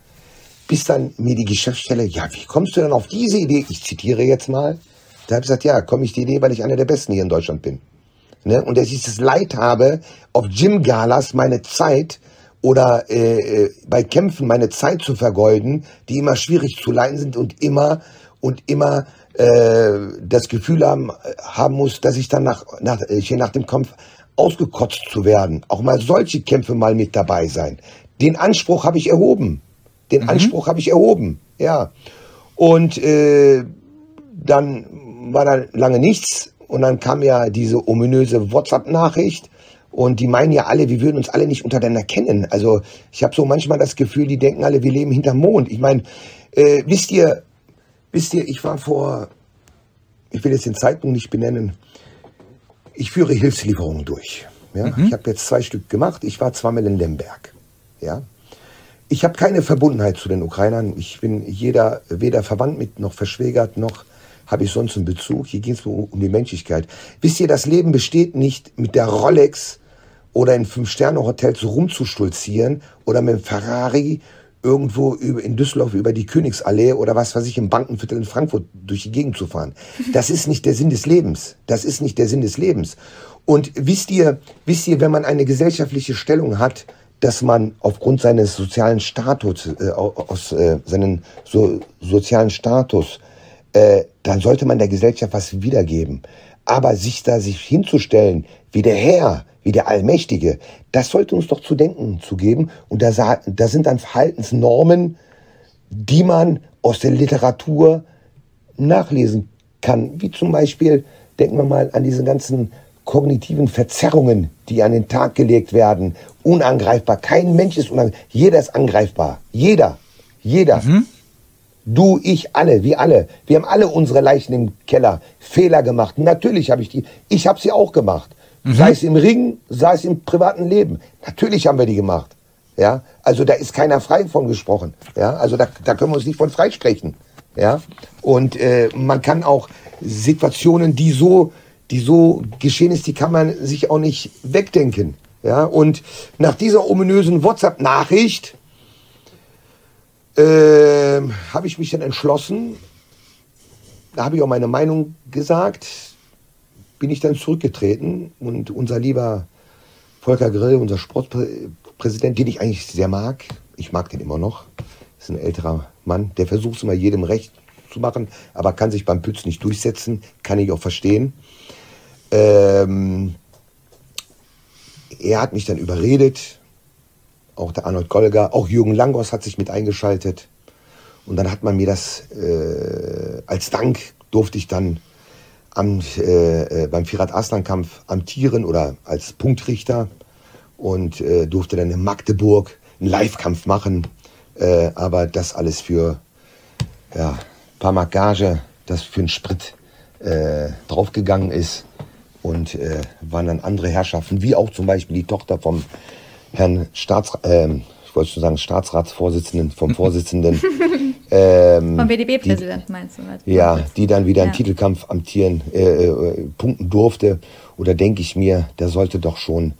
bis dann mir die Geschäftsstelle, ja, wie kommst du denn auf diese Idee? Ich zitiere jetzt mal. Da habe ich gesagt, ja, komme ich die Idee, weil ich einer der Besten hier in Deutschland bin. Ne? Und dass ich das Leid habe, auf Gym-Galas meine Zeit oder äh, äh, bei Kämpfen meine Zeit zu vergeuden, die immer schwierig zu leiten sind und immer und immer äh, das Gefühl haben, haben muss, dass ich dann nach, nach, hier nach dem Kampf ausgekotzt zu werden. Auch mal solche Kämpfe mal mit dabei sein. Den Anspruch habe ich erhoben. Den mhm. Anspruch habe ich erhoben. Ja. Und äh, dann war da lange nichts. Und dann kam ja diese ominöse WhatsApp-Nachricht. Und die meinen ja alle, wir würden uns alle nicht untereinander kennen. Also ich habe so manchmal das Gefühl, die denken alle, wir leben hinterm Mond. Ich meine, äh, wisst ihr, wisst ihr, ich war vor, ich will jetzt den Zeitpunkt nicht benennen, ich führe Hilfslieferungen durch. Ja? Mhm. Ich habe jetzt zwei Stück gemacht. Ich war zweimal in Lemberg. Ja? Ich habe keine Verbundenheit zu den Ukrainern. Ich bin jeder weder verwandt mit noch verschwägert noch habe ich sonst einen Bezug. Hier ging es um, um die Menschlichkeit. Wisst ihr, das Leben besteht nicht mit der Rolex oder in Fünf-Sterne-Hotels rumzustolzieren oder mit dem Ferrari irgendwo über, in Düsseldorf über die Königsallee oder was weiß ich im Bankenviertel in Frankfurt durch die Gegend zu fahren. Das ist nicht der Sinn des Lebens. Das ist nicht der Sinn des Lebens. Und wisst ihr, wisst ihr, wenn man eine gesellschaftliche Stellung hat, dass man aufgrund seines sozialen Status, äh, aus äh, seinen so, sozialen Status, äh, dann sollte man der Gesellschaft was wiedergeben. Aber sich da sich hinzustellen wie der Herr, wie der Allmächtige, das sollte uns doch zu denken zu geben. Und da, da sind dann Verhaltensnormen, die man aus der Literatur nachlesen kann. Wie zum Beispiel, denken wir mal an diese ganzen kognitiven Verzerrungen, die an den Tag gelegt werden. Unangreifbar. Kein Mensch ist unangreifbar. Jeder ist angreifbar. Jeder. Jeder. Mhm. Du, ich, alle, wir alle. Wir haben alle unsere Leichen im Keller. Fehler gemacht. Natürlich habe ich die. Ich habe sie auch gemacht. Mhm. Sei es im Ring, sei es im privaten Leben. Natürlich haben wir die gemacht. Ja, also da ist keiner frei von gesprochen. Ja, also da, da können wir uns nicht von freisprechen. Ja, und äh, man kann auch Situationen, die so, die so geschehen ist, die kann man sich auch nicht wegdenken. Ja, und nach dieser ominösen WhatsApp-Nachricht äh, habe ich mich dann entschlossen, da habe ich auch meine Meinung gesagt, bin ich dann zurückgetreten und unser lieber Volker Grill, unser Sportpräsident, den ich eigentlich sehr mag, ich mag den immer noch, ist ein älterer Mann, der versucht es immer jedem recht zu machen, aber kann sich beim Pütz nicht durchsetzen, kann ich auch verstehen. Ähm, er hat mich dann überredet, auch der Arnold Golliger, auch Jürgen Langos hat sich mit eingeschaltet. Und dann hat man mir das äh, als Dank durfte ich dann am, äh, äh beim Firat Aslan-Kampf amtieren oder als Punktrichter und äh, durfte dann in Magdeburg einen Live-Kampf machen. Äh, aber das alles für ja, ein paar Mark Gage, das für einen Sprit äh, draufgegangen ist. Und äh, waren dann andere Herrschaften, wie auch zum Beispiel die Tochter vom Herrn Staats, ähm, ich wollte schon sagen Staatsratsvorsitzenden, vom Vorsitzenden. Ähm, vom BDB-Präsident meinst du? Ja, die dann wieder ja. im Titelkampf amtieren, äh, äh, punkten durfte. Oder denke ich mir, da sollte doch schon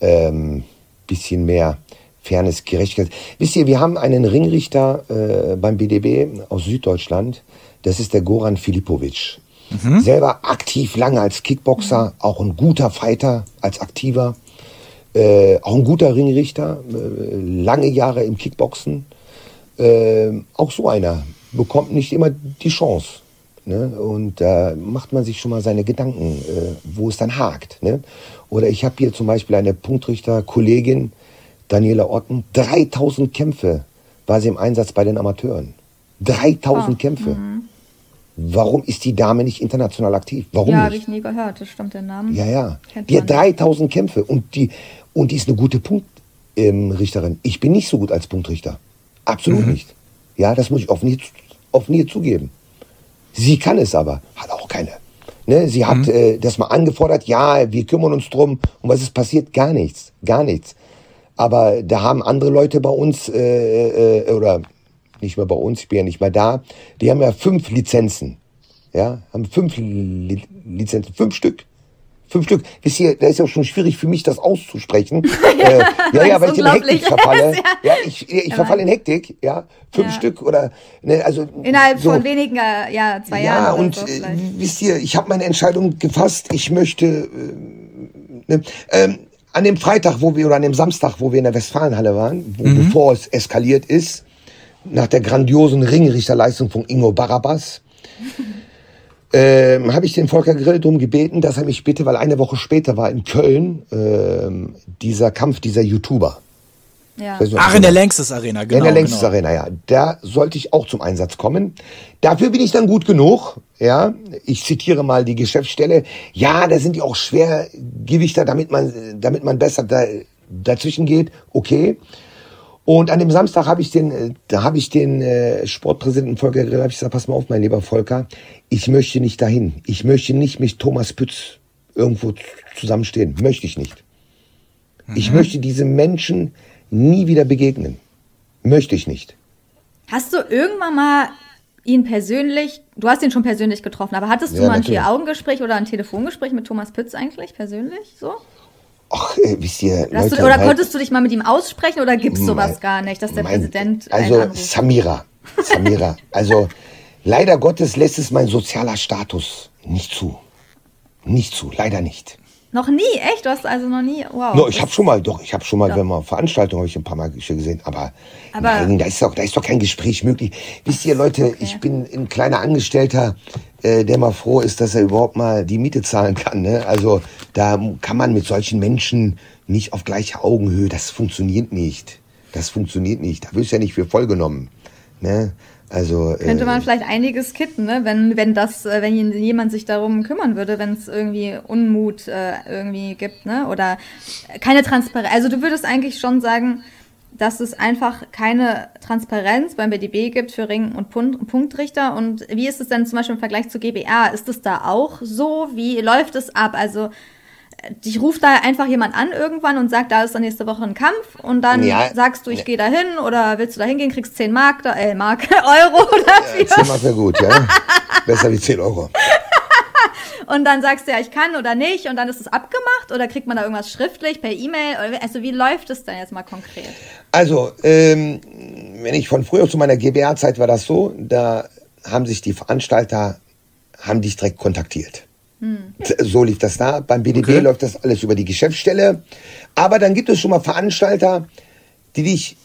ähm, bisschen mehr Fairness, Gerechtigkeit. Wisst ihr, wir haben einen Ringrichter äh, beim BDB aus Süddeutschland. Das ist der Goran Filipovic. Mhm. Selber aktiv lange als Kickboxer, auch ein guter Fighter als Aktiver. Äh, auch ein guter Ringrichter, äh, lange Jahre im Kickboxen. Äh, auch so einer bekommt nicht immer die Chance. Ne? Und da macht man sich schon mal seine Gedanken, äh, wo es dann hakt. Ne? Oder ich habe hier zum Beispiel eine Punktrichter-Kollegin, Daniela Otten, 3000 Kämpfe war sie im Einsatz bei den Amateuren. 3000 oh. Kämpfe. Mhm. Warum ist die Dame nicht international aktiv? Warum ja, habe ich nie gehört, das stimmt der Name. Ja, ja. Kennt die hat 3000 Kämpfe und die, und die ist eine gute Punktrichterin. Ähm, ich bin nicht so gut als Punktrichter. Absolut mhm. nicht. Ja, das muss ich offen hier, offen hier zugeben. Sie kann es aber, hat auch keine. Ne, sie hat mhm. äh, das mal angefordert, ja, wir kümmern uns drum. Und was ist passiert? Gar nichts, gar nichts. Aber da haben andere Leute bei uns, äh, äh, oder nicht mehr bei uns, ich bin ja nicht mehr da, die haben ja fünf Lizenzen. Ja, haben fünf Lizenzen, fünf Stück. Fünf Stück. Wisst ihr, da ist ja schon schwierig für mich, das auszusprechen. ja, äh, ja, ja, weil ich in Hektik verfalle. ja. ja, ich, ich verfalle in Hektik, ja. Fünf ja. Stück oder, ne, also. Innerhalb so. von wenigen, äh, ja, zwei ja, Jahren. Ja, und so äh, wisst ihr, ich habe meine Entscheidung gefasst. Ich möchte, äh, ne, ähm, an dem Freitag, wo wir, oder an dem Samstag, wo wir in der Westfalenhalle waren, wo, mhm. bevor es eskaliert ist, nach der grandiosen Ringrichterleistung von Ingo Barabas, ähm, habe ich den Volker Grill darum gebeten, dass er mich bitte, weil eine Woche später war in Köln ähm, dieser Kampf dieser YouTuber. Ja. Nicht, Ach, in der Längstes Arena, genau. In der Längstes genau. Arena, ja. Da sollte ich auch zum Einsatz kommen. Dafür bin ich dann gut genug, ja. Ich zitiere mal die Geschäftsstelle. Ja, da sind die auch Schwergewichter, damit man, damit man besser da, dazwischen geht. Okay. Und an dem Samstag habe ich den, äh, da habe ich den äh, Sportpräsidenten Volker Grill, habe ich gesagt, pass mal auf, mein lieber Volker, ich möchte nicht dahin. Ich möchte nicht mit Thomas Pütz irgendwo zusammenstehen. Möchte ich nicht. Mhm. Ich möchte diesem Menschen nie wieder begegnen. Möchte ich nicht. Hast du irgendwann mal ihn persönlich, du hast ihn schon persönlich getroffen, aber hattest du ja, mal ein Vier-Augen-Gespräch oder ein Telefongespräch mit Thomas Pütz eigentlich persönlich so? Ach, äh, wisst ihr, Leute, du, oder halt, konntest du dich mal mit ihm aussprechen oder gibt es sowas gar nicht, dass der mein, Präsident. Also Samira, Samira, also leider Gottes lässt es mein sozialer Status nicht zu. Nicht zu, leider nicht. Noch nie, echt? Du hast also noch nie, wow. No, ich habe schon mal, doch, ich habe schon mal, doch. wenn man Veranstaltungen habe ich ein paar Mal gesehen, aber, aber nein, da ist doch, da ist doch kein Gespräch möglich. Wisst ihr, Leute, okay. ich bin ein kleiner Angestellter, äh, der mal froh ist, dass er überhaupt mal die Miete zahlen kann. Ne? Also da kann man mit solchen Menschen nicht auf gleicher Augenhöhe. Das funktioniert nicht. Das funktioniert nicht. Da wirst du ja nicht für voll genommen. Ne? Also, Könnte man äh, vielleicht einiges kitten, ne? wenn, wenn das, äh, wenn jemand sich darum kümmern würde, wenn es irgendwie Unmut äh, irgendwie gibt, ne? Oder keine Transparenz. Also du würdest eigentlich schon sagen, dass es einfach keine Transparenz beim BDB gibt für Ring- und Punktrichter. Und wie ist es denn zum Beispiel im Vergleich zu GBR? Ist es da auch so? Wie läuft es ab? Also dich ruft da einfach jemand an irgendwann und sagt, da ist dann nächste Woche ein Kampf und dann ja, sagst du, ich ja. gehe da hin oder willst du da hingehen, kriegst 10 Mark, da, äh, Mark, Euro oder ja, 10 Mark wäre gut, ja. Besser wie 10 Euro. und dann sagst du ja, ich kann oder nicht und dann ist es abgemacht oder kriegt man da irgendwas schriftlich per E-Mail? Also wie läuft es denn jetzt mal konkret? Also, ähm, wenn ich von früher zu meiner GBR-Zeit war das so, da haben sich die Veranstalter, haben dich direkt kontaktiert. Hm. So lief das da. Beim BDB okay. läuft das alles über die Geschäftsstelle. Aber dann gibt es schon mal Veranstalter, die dich,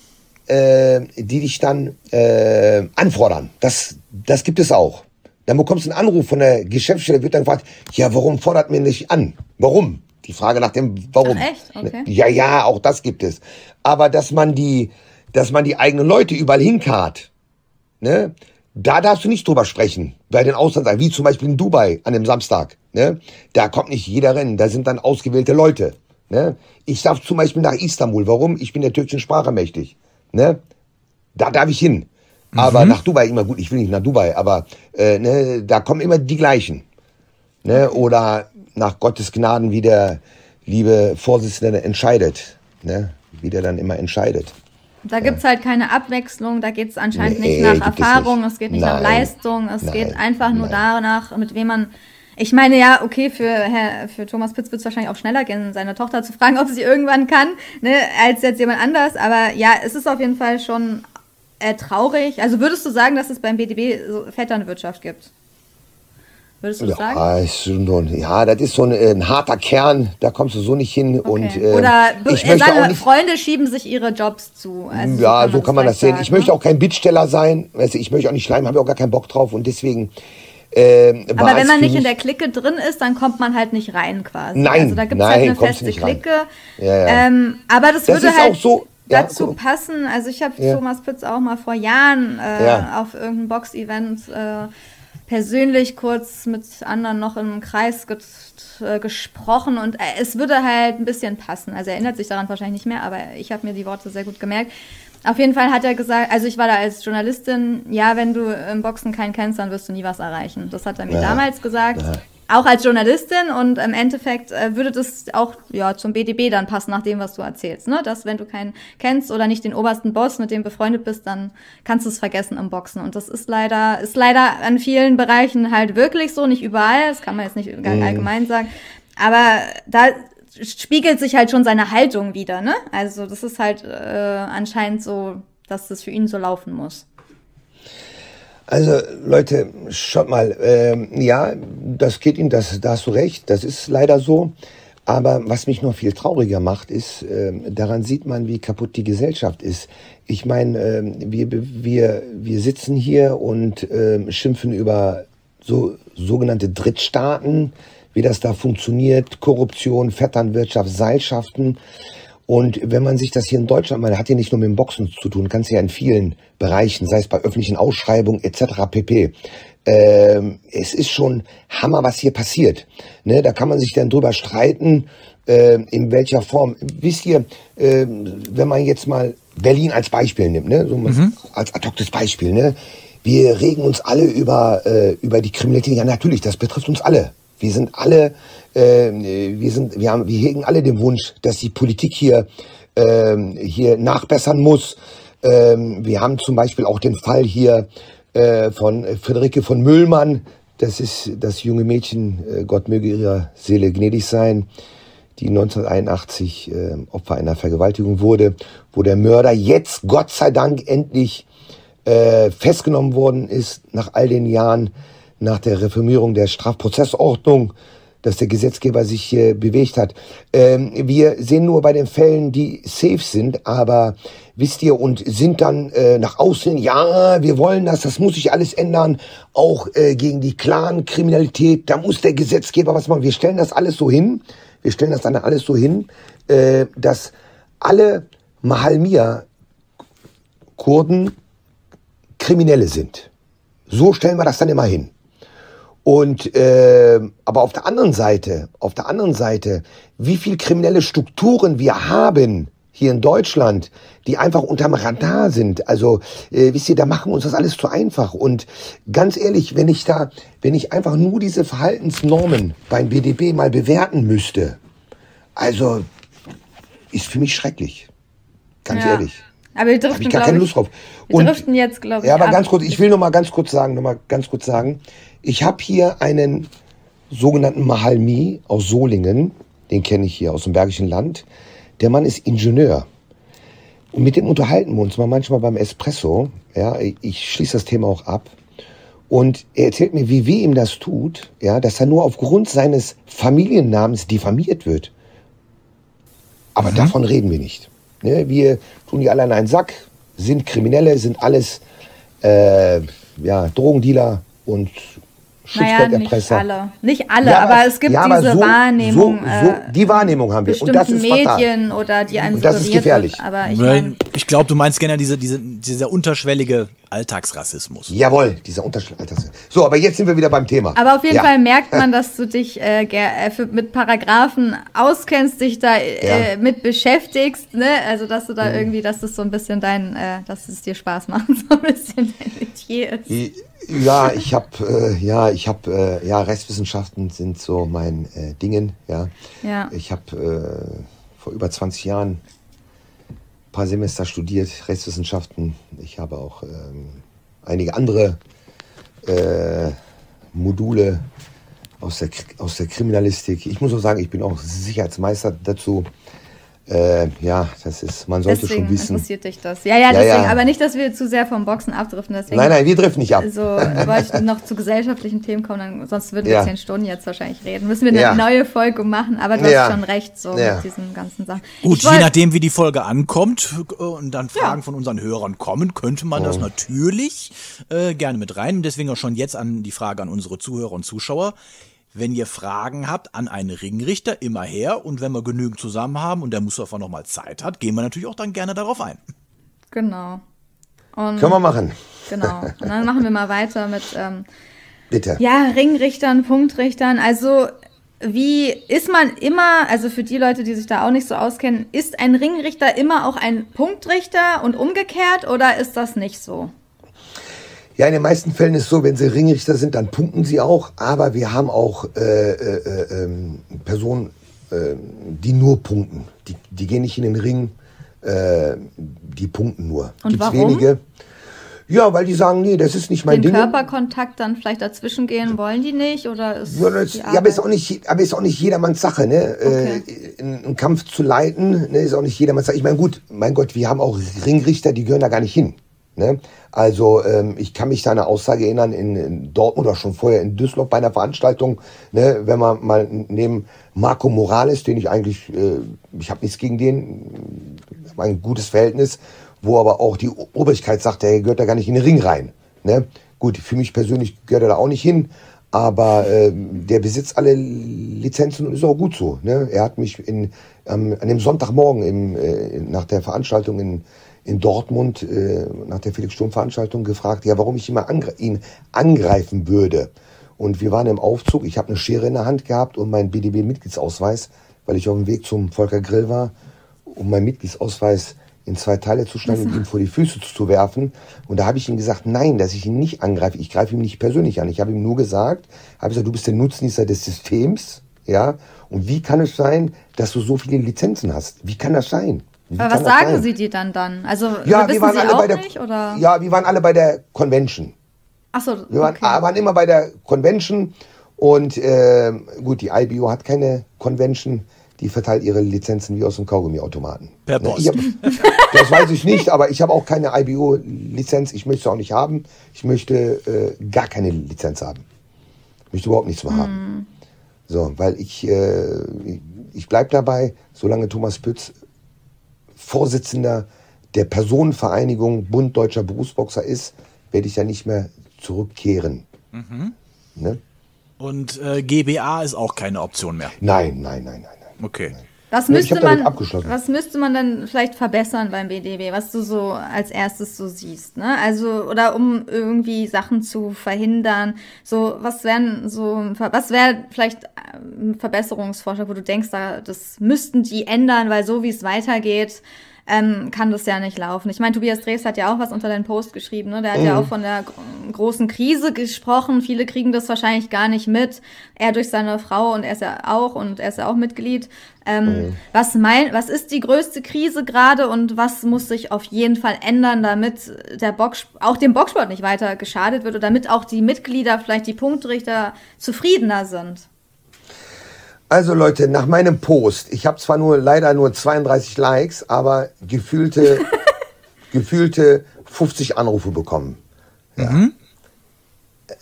äh, die dich dann äh, anfordern. Das, das gibt es auch. Dann bekommst du einen Anruf von der Geschäftsstelle, wird dann gefragt, ja, warum fordert mir nicht an? Warum? Die Frage nach dem Warum. Ach, echt? Okay. Ja, ja, auch das gibt es. Aber dass man die, dass man die eigenen Leute überall hinkarrt, ne? Da darfst du nicht drüber sprechen, bei den Auslands, wie zum Beispiel in Dubai an dem Samstag. Ne? Da kommt nicht jeder rennen, da sind dann ausgewählte Leute. Ne? Ich darf zum Beispiel nach Istanbul. Warum? Ich bin der türkischen Sprache mächtig. Ne? Da darf ich hin. Mhm. Aber nach Dubai immer gut, ich will nicht nach Dubai, aber äh, ne, da kommen immer die gleichen. Ne? Oder nach Gottes Gnaden, wie der liebe Vorsitzende entscheidet. Ne? Wie der dann immer entscheidet. Da gibt es halt keine Abwechslung, da geht es anscheinend nee, nicht nach Erfahrung, es, es, geht nicht Nein. nach Leistung, es Nein. geht einfach nur Nein. danach, mit wem man. Ich meine ja, okay, für, Herr, für Thomas Pitz wird es wahrscheinlich auch schneller gehen, seine Tochter zu fragen, ob sie irgendwann kann, ne, als jetzt jemand anders. Aber ja, es ist auf jeden Fall schon äh, traurig. Also würdest du sagen, dass es beim BDB so Vetternwirtschaft gibt? Würdest du ja, sagen? Ist so ja, das ist so ein, ein, harter Kern, da kommst du so nicht hin. Okay. Und, äh, Oder ich möchte auch nicht, Freunde schieben sich ihre Jobs zu. Also ja, so kann man, das, sehen. Sagen, ich ne? möchte auch kein Bittsteller sein. Also ich möchte auch nicht schleimen, habe auch gar keinen Bock drauf. Und deswegen. Äh, Aber wenn man nicht in der Clique drin ist, dann kommt man halt nicht rein quasi. Nein, also da gibt es halt eine feste Clique. Ja, ja. Ähm, aber das, das würde halt so, dazu ja, passen. Also ich habe Thomas Pitz auch mal vor Jahren äh, auf irgendeinem Box-Event äh, persönlich kurz mit anderen noch im Kreis äh, gesprochen und äh, es würde halt ein bisschen passen. Also er erinnert sich daran wahrscheinlich nicht mehr, aber ich habe mir die Worte sehr gut gemerkt. Auf jeden Fall hat er gesagt, also ich war da als Journalistin, ja, wenn du im Boxen keinen kennst, dann wirst du nie was erreichen. Das hat er mir ja. damals gesagt. Ja auch als Journalistin und im Endeffekt äh, würde das auch ja zum BDB dann passen nach dem, was du erzählst, ne? Dass wenn du keinen kennst oder nicht den obersten Boss, mit dem befreundet bist, dann kannst du es vergessen im Boxen und das ist leider ist leider an vielen Bereichen halt wirklich so, nicht überall, das kann man jetzt nicht mhm. allgemein sagen, aber da spiegelt sich halt schon seine Haltung wieder, ne? Also das ist halt äh, anscheinend so, dass das für ihn so laufen muss. Also Leute, schaut mal, ähm, ja, das geht Ihnen, das, da hast du recht, das ist leider so. Aber was mich noch viel trauriger macht, ist, äh, daran sieht man, wie kaputt die Gesellschaft ist. Ich meine, äh, wir, wir, wir sitzen hier und äh, schimpfen über so sogenannte Drittstaaten, wie das da funktioniert, Korruption, Vetternwirtschaft, Seilschaften. Und wenn man sich das hier in Deutschland, man hat hier nicht nur mit dem Boxen zu tun, kannst ja in vielen Bereichen, sei es bei öffentlichen Ausschreibungen etc. pp. Ähm, es ist schon Hammer, was hier passiert. Ne, da kann man sich dann drüber streiten, äh, in welcher Form. Wisst ihr, äh, wenn man jetzt mal Berlin als Beispiel nimmt, ne, so mhm. als ad hoc Beispiel, ne, wir regen uns alle über, äh, über die Kriminalität. Ja, natürlich, das betrifft uns alle. Wir sind alle, äh, wir sind, wir haben, wir hegen alle den Wunsch, dass die Politik hier, äh, hier nachbessern muss. Ähm, wir haben zum Beispiel auch den Fall hier äh, von Friederike von Müllmann. Das ist das junge Mädchen, äh, Gott möge ihrer Seele gnädig sein, die 1981 äh, Opfer einer Vergewaltigung wurde, wo der Mörder jetzt Gott sei Dank endlich äh, festgenommen worden ist nach all den Jahren nach der Reformierung der Strafprozessordnung, dass der Gesetzgeber sich hier bewegt hat. Ähm, wir sehen nur bei den Fällen, die safe sind, aber wisst ihr, und sind dann äh, nach außen, ja, wir wollen das, das muss sich alles ändern, auch äh, gegen die Clan-Kriminalität, da muss der Gesetzgeber was machen. Wir stellen das alles so hin, wir stellen das dann alles so hin, äh, dass alle Mahalmir-Kurden Kriminelle sind. So stellen wir das dann immer hin. Und äh, aber auf der anderen Seite, auf der anderen Seite, wie viel kriminelle Strukturen wir haben hier in Deutschland, die einfach unterm Radar sind. Also äh, wisst ihr, da machen wir uns das alles zu einfach. Und ganz ehrlich, wenn ich da, wenn ich einfach nur diese Verhaltensnormen beim BDB mal bewerten müsste, also ist für mich schrecklich. Ganz ja. ehrlich. Aber wir driften, Hab ich gar keine Lust drauf. Wir driften jetzt, glaube ich. Ja, aber ab. ganz kurz, ich will noch mal ganz kurz sagen, noch mal ganz kurz sagen, ich habe hier einen sogenannten Mahalmi aus Solingen, den kenne ich hier aus dem Bergischen Land. Der Mann ist Ingenieur. Und mit dem unterhalten wir uns mal manchmal beim Espresso. Ja, ich schließe das Thema auch ab. Und er erzählt mir, wie weh ihm das tut, ja, dass er nur aufgrund seines Familiennamens diffamiert wird. Aber mhm. davon reden wir nicht. Ne, wir tun die alle in einen Sack, sind Kriminelle, sind alles äh, ja, Drogendealer und Naja, nicht alle. Nicht alle, ja, aber, es gibt ja, diese so, Wahrnehmung. So, so, die Wahrnehmung haben wir. Und das ist Medien fatal. oder die einen Und das ist gefährlich. Wird, aber ich, mein, ich glaube, du meinst gerne diese, diese, dieser unterschwellige Alltagsrassismus. Jawohl, dieser unterschwellige Alltagsrassismus. So, aber jetzt sind wir wieder beim Thema. Aber auf jeden ja. Fall merkt man, dass du dich äh, äh mit Paragraphen auskennst, dich da äh, mit beschäftigst, ne? Also dass du da mhm. irgendwie, dass das so ein bisschen dein, äh, dass es dir Spaß macht, so ein bisschen dein Metier ist. Die, ja, ich habe äh, ja, ich habe äh, ja Rechtswissenschaften sind so mein äh, Dingen, ja. ja. Ich habe äh, vor über 20 Jahren ein paar Semester studiert Rechtswissenschaften. Ich habe auch ähm, einige andere äh, Module aus der aus der Kriminalistik. Ich muss auch sagen, ich bin auch Sicherheitsmeister dazu. Äh, ja, das ist, man sollte deswegen schon wissen. interessiert dich das. Ja, ja, deswegen, ja, ja. aber nicht, dass wir zu sehr vom Boxen abdriften. Deswegen, nein, nein, wir driften nicht ab. Also wollte ich noch zu gesellschaftlichen Themen kommen, dann, sonst würden wir ja. zehn Stunden jetzt wahrscheinlich reden. Müssen wir eine neue Folge machen, aber du hast schon recht, so mit diesen ganzen Sachen. Gut, je nachdem, wie die Folge ankommt äh, und dann Fragen von unseren Hörern kommen, könnte man oh. das natürlich äh, gerne mit rein. Deswegen auch schon jetzt an die Frage an unsere Zuhörer und Zuschauer. Wenn ihr Fragen habt an einen Ringrichter, immer her. Und wenn wir genügend zusammen haben und der Mustafa noch mal Zeit hat, gehen wir natürlich auch dann gerne darauf ein. Genau. Und Können wir machen. Genau. Und dann machen wir mal weiter mit ähm, Bitte. Ja, Ringrichtern, Punktrichtern. Also wie ist man immer, also für die Leute, die sich da auch nicht so auskennen, ist ein Ringrichter immer auch ein Punktrichter und umgekehrt oder ist das nicht so? Ja, in den meisten Fällen ist es so, wenn sie Ringrichter sind, dann punkten sie auch. Aber wir haben auch äh, äh, äh, ähm, Personen, äh, die nur punkten. Die, die gehen nicht in den Ring, äh, die punkten nur. Und Gibt's warum? wenige. Ja, weil die sagen, nee, das ist nicht mein Den Ding. Körperkontakt dann vielleicht dazwischen gehen wollen die nicht oder ist ja, das, ja aber ist auch nicht, aber ist auch nicht jedermanns Sache, ne? Okay. Äh, einen Kampf zu leiten, ne, ist auch nicht jedermanns Sache. Ich meine, gut, mein Gott, wir haben auch Ringrichter, die gehören da gar nicht hin. Ne? Also ähm, ich kann mich da eine Aussage erinnern in, in, Dortmund oder schon vorher in Düsseldorf bei einer Veranstaltung, ne, wenn man mal neben Marco Morales, den ich eigentlich, äh, ich habe nichts gegen den, ein gutes Verhältnis, wo aber auch die Obrigkeit sagt, der gehört da gar nicht in den Ring rein. Ne? Gut, für mich persönlich gehört er da auch nicht hin, aber äh, der besitzt alle Lizenzen und ist auch gut so. Ne? Er hat mich in, ähm, an dem Sonntagmorgen im, äh, nach der Veranstaltung in in Dortmund äh, nach der Felix-Sturm-Veranstaltung gefragt, ja, warum ich ihn, angre ihn angreifen würde. Und wir waren im Aufzug, ich habe eine Schere in der Hand gehabt und meinen BDB-Mitgliedsausweis, weil ich auf dem Weg zum Volker Grill war, um meinen Mitgliedsausweis in zwei Teile zu schneiden und ihm vor die Füße zu werfen. Und da habe ich ihm gesagt, nein, dass ich ihn nicht angreife. Ich greife ihm nicht persönlich an. Ich habe ihm nur gesagt, habe gesagt, du bist der Nutznießer des Systems, ja. Und wie kann es sein, dass du so viele Lizenzen hast? Wie kann das sein? Aber was sagen sein? Sie dir dann dann? Also ja, wir waren Sie alle bei der, nicht, oder? Ja, wir waren alle bei der Convention. Ach so, wir waren, okay. waren immer bei der Convention und äh, gut, die IBO hat keine Convention, die verteilt ihre Lizenzen wie aus dem Kaugummiautomaten. Per Ne, Post. hab, das weiß ich nicht, aber ich habe auch keine IBO-Lizenz. Ich möchte sie auch nicht haben. Ich möchte äh, gar keine Lizenz haben. Ich möchte überhaupt nichts mehr haben. So, weil ich, äh, ich bleibe dabei, solange Thomas Pütz Vorsitzender der Personenvereinigung Bund Deutscher Berufsboxer ist, werde ich ja nicht mehr zurückkehren. Ne? Und äh, GBA ist auch keine Option mehr. Nein, nein, nein, nein, nein. Okay. Was Nee, müsste damit man, was müsste man dann vielleicht verbessern beim BDB, was du so als erstes so siehst, ne? Also oder um irgendwie Sachen zu verhindern, so was wären so, was wäre vielleicht ein Verbesserungsvorschlag, wo du denkst, da das müssten die ändern, weil so wie es weitergeht, ähm, kann das ja nicht laufen. Ich meine, Tobias Dreves hat ja auch was unter deinen Post geschrieben, ne? Der hat ja auch von der gro- großen Krise gesprochen. Viele kriegen das wahrscheinlich gar nicht mit. Er durch seine Frau und er ist ja auch und er ist ja auch Mitglied. Ähm, was mein, was ist die größte Krise gerade und was muss sich auf jeden Fall ändern, damit der Box, auch dem Boxsport nicht weiter geschadet wird oder damit auch die Mitglieder, vielleicht die Punktrichter zufriedener sind? Also Leute, nach meinem Post, ich habe zwar nur leider nur 32 Likes, aber gefühlte, gefühlte 50 Anrufe bekommen. Ja.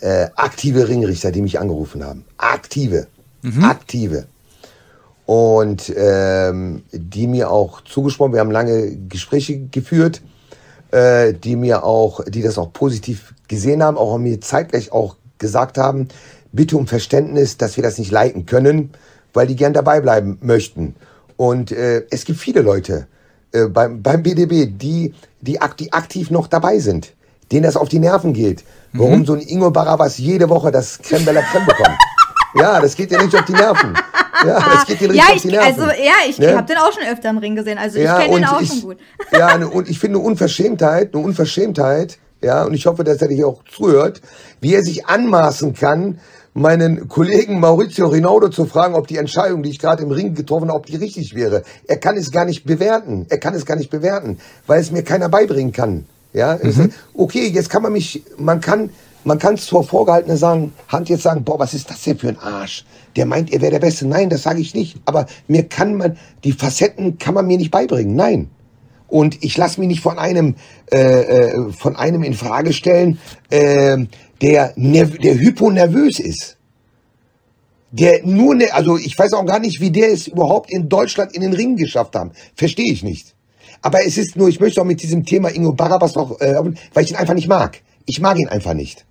Äh, aktive Ringrichter, die mich angerufen haben. Aktive. Aktive. Und ähm, die mir auch zugesprochen, wir haben lange Gespräche geführt, äh, die mir auch, die das auch positiv gesehen haben, auch mir zeitgleich auch gesagt haben, bitte um Verständnis, dass wir das nicht leiten können, weil die gern dabei bleiben möchten. Und äh, es gibt viele Leute äh, beim, beim BDB, die, die, ak die aktiv noch dabei sind, denen das auf die Nerven geht. Warum so ein Ingo Barabas jede Woche das Creme de la Creme bekommt. ja, das geht dir nicht auf die Nerven. Ja, das geht dir richtig Ja, auf die ich, Nerven. also ja, ich Ne? habe den auch schon öfter im Ring gesehen. Also ich kenne den auch ich, schon gut. Ja, eine, und ich finde eine Unverschämtheit, eine Unverschämtheit, ja, und ich hoffe, dass er dich auch zuhört, wie er sich anmaßen kann, meinen Kollegen Maurizio Rinaldo zu fragen, ob die Entscheidung, die ich gerade im Ring getroffen habe, ob die richtig wäre. Er kann es gar nicht bewerten. Er kann es gar nicht bewerten, weil es mir keiner beibringen kann. Ja, ist- okay, jetzt kann man mich, man kann, man kann es vor vorgehaltener sagen, Hand jetzt sagen, boah, was ist das denn für ein Arsch? Der meint, er wäre der Beste. Nein, das sage ich nicht. Aber mir kann man, die Facetten kann man mir nicht beibringen. Nein. Und ich lasse mich nicht von einem, äh, äh, von einem in Frage stellen, äh, der, der hyponervös ist. Der nur, ne, also ich weiß auch gar nicht, wie der es überhaupt in Deutschland in den Ring geschafft haben. Verstehe ich nicht. Aber es ist nur, ich möchte auch mit diesem Thema Ingo Barabas noch, äh, weil ich ihn einfach nicht mag. Ich mag ihn einfach nicht.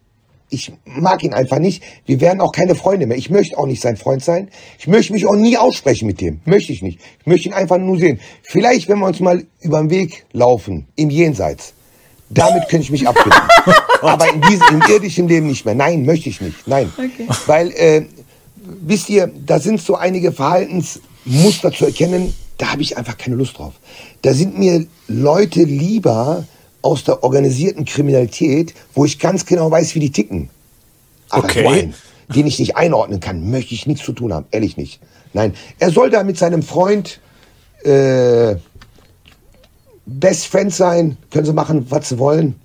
Ich mag ihn einfach nicht. Wir werden auch keine Freunde mehr. Ich möchte auch nicht sein Freund sein. Ich möchte mich auch nie aussprechen mit dem. Möchte ich nicht. Ich möchte ihn einfach nur sehen. Vielleicht, wenn wir uns mal über den Weg laufen, im Jenseits. Damit könnte ich mich abfinden. Aber in diesem, im irdischen Leben nicht mehr. Nein, möchte ich nicht. Nein. Weil, äh, wisst ihr, da sind so einige Verhaltensmuster zu erkennen, da habe ich einfach keine Lust drauf. Da sind mir Leute lieber aus der organisierten Kriminalität, wo ich ganz genau weiß, wie die ticken. Aber Okay. einen, den ich nicht einordnen kann, möchte ich nichts zu tun haben. Ehrlich nicht. Nein, er soll da mit seinem Freund äh, Best Friend sein, können sie machen, was sie wollen.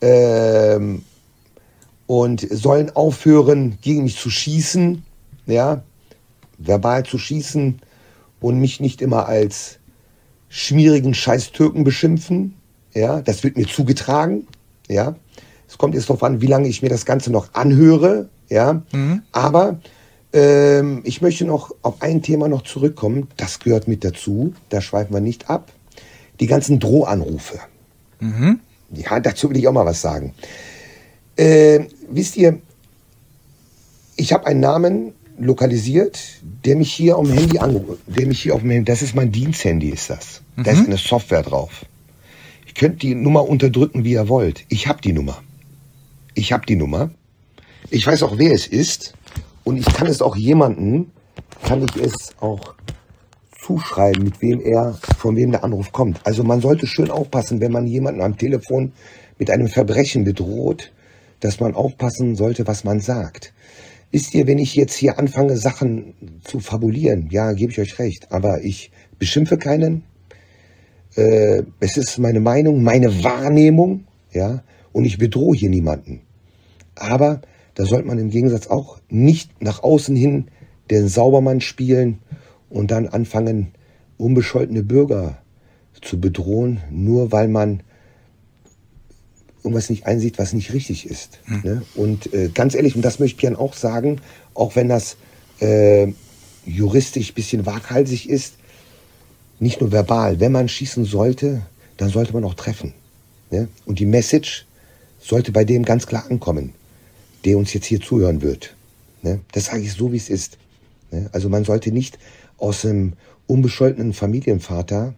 Ähm, und sollen aufhören, gegen mich zu schießen, ja, verbal zu schießen und mich nicht immer als schmierigen Scheiß-Türken beschimpfen, ja, das wird mir zugetragen, ja. Es kommt jetzt darauf an, wie lange ich mir das Ganze noch anhöre, ja. Aber ähm, ich möchte noch auf ein Thema noch zurückkommen, das gehört mit dazu, da schweifen wir nicht ab. Die ganzen Drohanrufe. Ja, dazu will ich auch mal was sagen. Äh, wisst ihr, ich habe einen Namen lokalisiert, der mich hier auf dem Handy anruft. Der mich hier auf dem Handy, das ist mein Diensthandy, ist das. Da ist eine Software drauf. Ihr könnt die Nummer unterdrücken, wie ihr wollt. Ich habe die Nummer. Ich habe die Nummer. Ich weiß auch, wer es ist. Und ich kann es auch jemanden, kann ich es auch zuschreiben, mit wem er, von wem der Anruf kommt. Also man sollte schön aufpassen, wenn man jemanden am Telefon mit einem Verbrechen bedroht, dass man aufpassen sollte, was man sagt. Wisst ihr, wenn ich jetzt hier anfange, Sachen zu fabulieren, ja, gebe ich euch recht, aber ich beschimpfe keinen. Äh, es ist meine Meinung, meine Wahrnehmung, ja, und ich bedrohe hier niemanden. Aber da sollte man im Gegensatz auch nicht nach außen hin den Saubermann spielen und dann anfangen, unbescholtene Bürger zu bedrohen, nur weil man irgendwas nicht einsieht, was nicht richtig ist. Hm. Ne? Und äh, ganz ehrlich, und das möchte ich Jan auch sagen, auch wenn das äh, juristisch ein bisschen waghalsig ist, nicht nur verbal, wenn man schießen sollte, dann sollte man auch treffen. Ne? Und die Message sollte bei dem ganz klar ankommen, der uns jetzt hier zuhören wird. Ne? Das sage ich so, wie es ist. Ne? Also man sollte nicht aus einem unbescholtenen Familienvater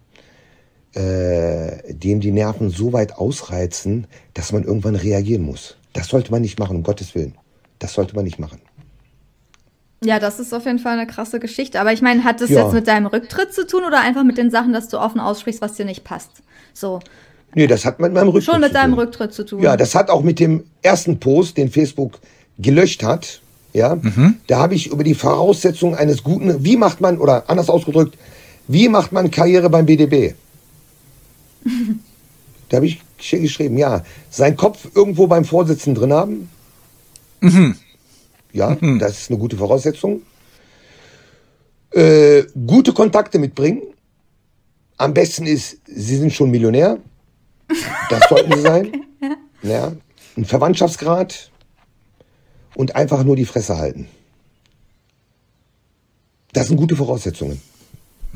äh, dem die Nerven so weit ausreizen, dass man irgendwann reagieren muss. Das sollte man nicht machen, um Gottes Willen. Das sollte man nicht machen. Ja, das ist auf jeden Fall eine krasse Geschichte. Aber ich meine, hat das ja. jetzt mit deinem Rücktritt zu tun oder einfach mit den Sachen, dass du offen aussprichst, was dir nicht passt? So. Nee, das hat mit meinem Rücktritt Schon mit deinem Rücktritt zu tun. Ja, das hat auch mit dem ersten Post, den Facebook gelöscht hat. Ja, mhm. da habe ich über die Voraussetzungen eines guten, wie macht man, oder anders ausgedrückt, wie macht man Karriere beim BDB? da habe ich geschrieben, ja, sein Kopf irgendwo beim Vorsitzenden drin haben. Mhm. Ja, mhm. das ist eine gute Voraussetzung. Äh, gute Kontakte mitbringen. Am besten ist, Sie sind schon Millionär. Das sollten Sie sein. Ja. Ein Verwandtschaftsgrad und einfach nur die Fresse halten. Das sind gute Voraussetzungen.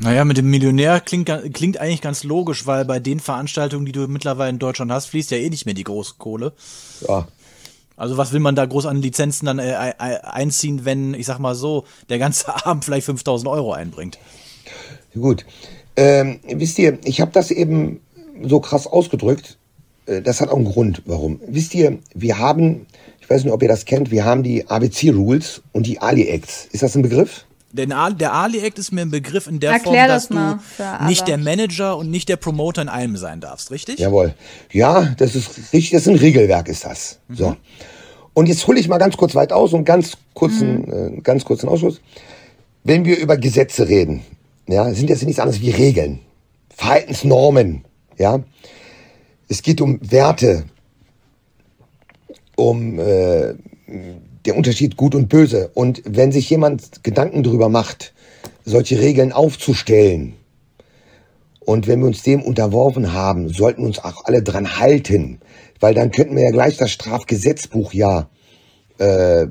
Naja, mit dem Millionär klingt, klingt eigentlich ganz logisch, weil bei den Veranstaltungen, die du mittlerweile in Deutschland hast, fließt ja eh nicht mehr die große Kohle. Ja. Also was will man da groß an Lizenzen dann äh, einziehen, wenn, ich sag mal so, der ganze Abend vielleicht 5000 Euro einbringt? Gut. Ähm, wisst ihr, ich habe das eben so krass ausgedrückt. Äh, das hat auch einen Grund, warum. Wisst ihr, wir haben, ich weiß nicht, ob ihr das kennt, wir haben die ABC-Rules und die Ali-Acts. Ist das ein Begriff? Denn der Ali-Act ist mir ein Begriff in der Erklär Form, dass das du nicht der Manager und nicht der Promoter in allem sein darfst, richtig? Jawohl. Ja, das ist richtig, das ist ein Regelwerk, ist das. Mhm. So. Und jetzt hole ich mal ganz kurz weit aus und ganz kurzen, mhm. äh, ganz kurzen Ausschuss. Wenn wir über Gesetze reden, ja, sind das nichts anderes wie Regeln, Verhaltensnormen, ja. Es geht um Werte, um äh, der Unterschied gut und böse. Und wenn sich jemand Gedanken darüber macht, solche Regeln aufzustellen, und wenn wir uns dem unterworfen haben, sollten uns auch alle dran halten, weil dann könnten wir ja gleich das Strafgesetzbuch ja äh,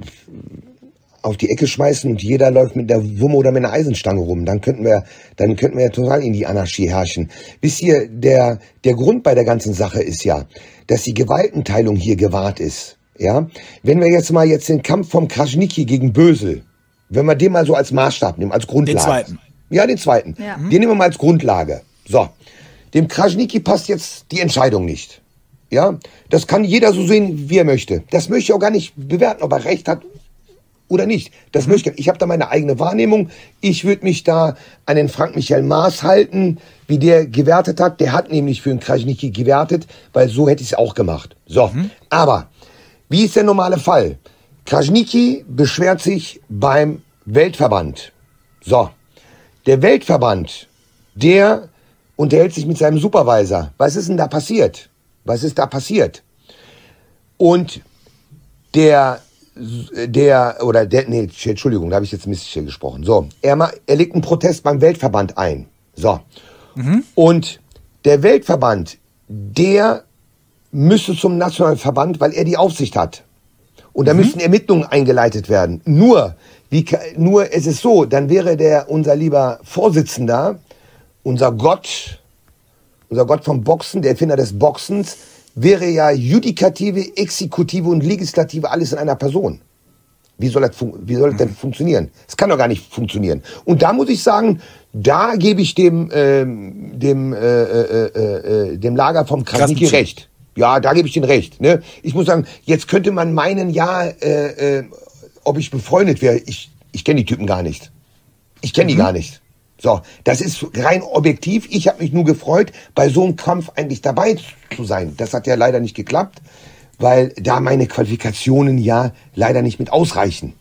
auf die Ecke schmeißen und jeder läuft mit der Wumme oder mit einer Eisenstange rum. Dann könnten wir, dann könnten wir ja total in die Anarchie herrschen. Bis hier der der Grund bei der ganzen Sache ist ja, dass die Gewaltenteilung hier gewahrt ist. Ja, wenn wir jetzt mal jetzt den Kampf vom Krasniki gegen Bösel, wenn wir den mal so als Maßstab nehmen, als Grundlage. Den zweiten. Ja, den zweiten. Ja. Den nehmen wir mal als Grundlage. So. Dem Krasniki passt jetzt die Entscheidung nicht. Ja, das kann jeder so sehen, wie er möchte. Das möchte ich auch gar nicht bewerten, ob er recht hat oder nicht. Das mhm. möchte ich. Ich habe da meine eigene Wahrnehmung. Ich würde mich da an den Frank Michael Maas halten, wie der gewertet hat. Der hat nämlich für den Krasniki gewertet, weil so hätte ich es auch gemacht. So, mhm. aber wie ist der normale Fall? Krasniki beschwert sich beim Weltverband. So, der Weltverband, der unterhält sich mit seinem Supervisor. Was ist denn da passiert? Was ist da passiert? Und der, der, oder der, nee, Entschuldigung, da habe ich jetzt misslich gesprochen. So, er, er legt einen Protest beim Weltverband ein. So. Mhm. Und der Weltverband, der müsste zum nationalen Verband, weil er die Aufsicht hat. Und da mhm. müssten Ermittlungen eingeleitet werden. Nur, wie, nur es ist so, dann wäre der unser lieber Vorsitzender, unser Gott, unser Gott vom Boxen, der Erfinder des Boxens, wäre ja Judikative, Exekutive und Legislative alles in einer Person. Wie soll das, wie soll das denn funktionieren? Es kann doch gar nicht funktionieren. Und da muss ich sagen, da gebe ich dem, ähm, dem, äh, äh, äh, äh dem Lager vom Krasniki recht. Ja, da gebe ich Ihnen recht. Ne? Ich muss sagen, jetzt könnte man meinen, ja, äh, äh, ob ich befreundet wäre. Ich, ich kenne die Typen gar nicht. Ich kenne die mhm. gar nicht. So, das ist rein objektiv. Ich habe mich nur gefreut, bei so einem Kampf eigentlich dabei zu sein. Das hat ja leider nicht geklappt, weil da meine Qualifikationen ja leider nicht mit ausreichen.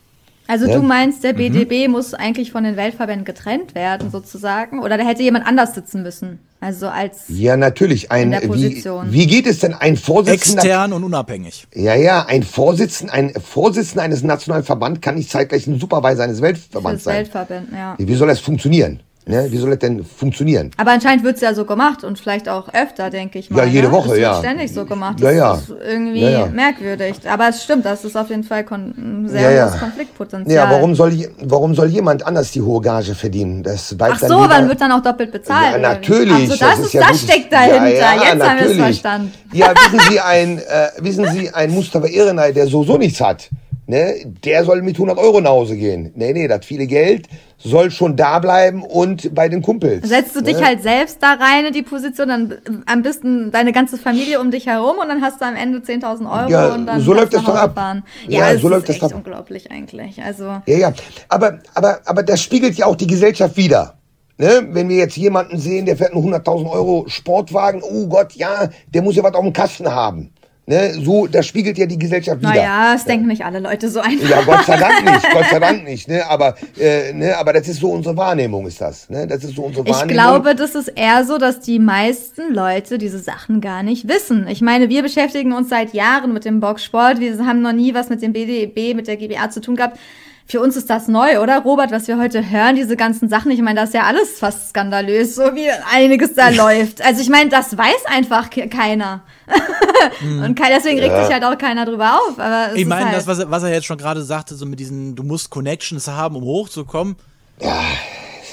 Also ja? du meinst, der BDB mhm. muss eigentlich von den Weltverbänden getrennt werden, sozusagen? Oder da hätte jemand anders sitzen müssen? Also als ja natürlich ein wie, wie geht es denn ein Vorsitzender extern und unabhängig ja ja ein Vorsitzender ein Vorsitzender eines nationalen Verbands kann nicht zeitgleich ein Supervisor eines Weltverbands sein Weltverband, ja. wie soll das funktionieren Ne? Wie soll das denn funktionieren? Aber anscheinend wird es ja so gemacht und vielleicht auch öfter, denke ich mal. Ja, jede ne? Woche, das ja. Wird ständig so gemacht. Das ja, ja. ist irgendwie ja, ja. merkwürdig. Aber es stimmt, das ist auf jeden Fall ein sehr ja, hohes Konfliktpotenzial. Ja, warum soll, warum soll jemand anders die hohe Gage verdienen? Das Ach so, dann wird dann auch doppelt bezahlt. Ja, natürlich. Ach so, das, das, ist, ja das steckt dahinter. Jetzt natürlich. haben wir es verstanden. Ja, wissen Sie, ein, äh, wissen Sie, ein Mustafa Irrenay, der so so nichts hat, ne, der soll mit 100 Euro nach Hause gehen. Nee, nee, das viele Geld soll schon da bleiben und bei den Kumpels. Setzt du ne? dich halt selbst da rein in die Position, dann am besten deine ganze Familie um dich herum und dann hast du am Ende 10.000 Euro ja, und dann so läuft das doch ab. Fahren. Ja, ja so läuft das doch. unglaublich eigentlich. Also ja, ja, aber aber aber das spiegelt ja auch die Gesellschaft wider. Ne? Wenn wir jetzt jemanden sehen, der fährt einen 100.000 Euro Sportwagen, oh Gott, ja, der muss ja was auf dem Kasten haben. Ne, so, das spiegelt ja die Gesellschaft wieder. Naja, es ja. denken nicht alle Leute so einfach. Ja, Gott sei Dank nicht, Gott sei Dank nicht. Ne? Aber, äh, ne, aber das ist so unsere Wahrnehmung, ist das. Ne? Das ist so unsere Wahrnehmung. Ich glaube, das ist eher so, dass die meisten Leute diese Sachen gar nicht wissen. Ich meine, wir beschäftigen uns seit Jahren mit dem Boxsport. Wir haben noch nie was mit dem BDB, mit der GBA zu tun gehabt. Für uns ist das neu, oder Robert, was wir heute hören, diese ganzen Sachen. Ich meine, das ist ja alles fast skandalös, so wie einiges da läuft. Also ich meine, das weiß einfach keiner. Hm. Und deswegen regt ja. sich halt auch keiner drüber auf. Aber ich meine, halt das, was er, was er jetzt schon gerade sagte, so mit diesen, du musst Connections haben, um hochzukommen. Ja.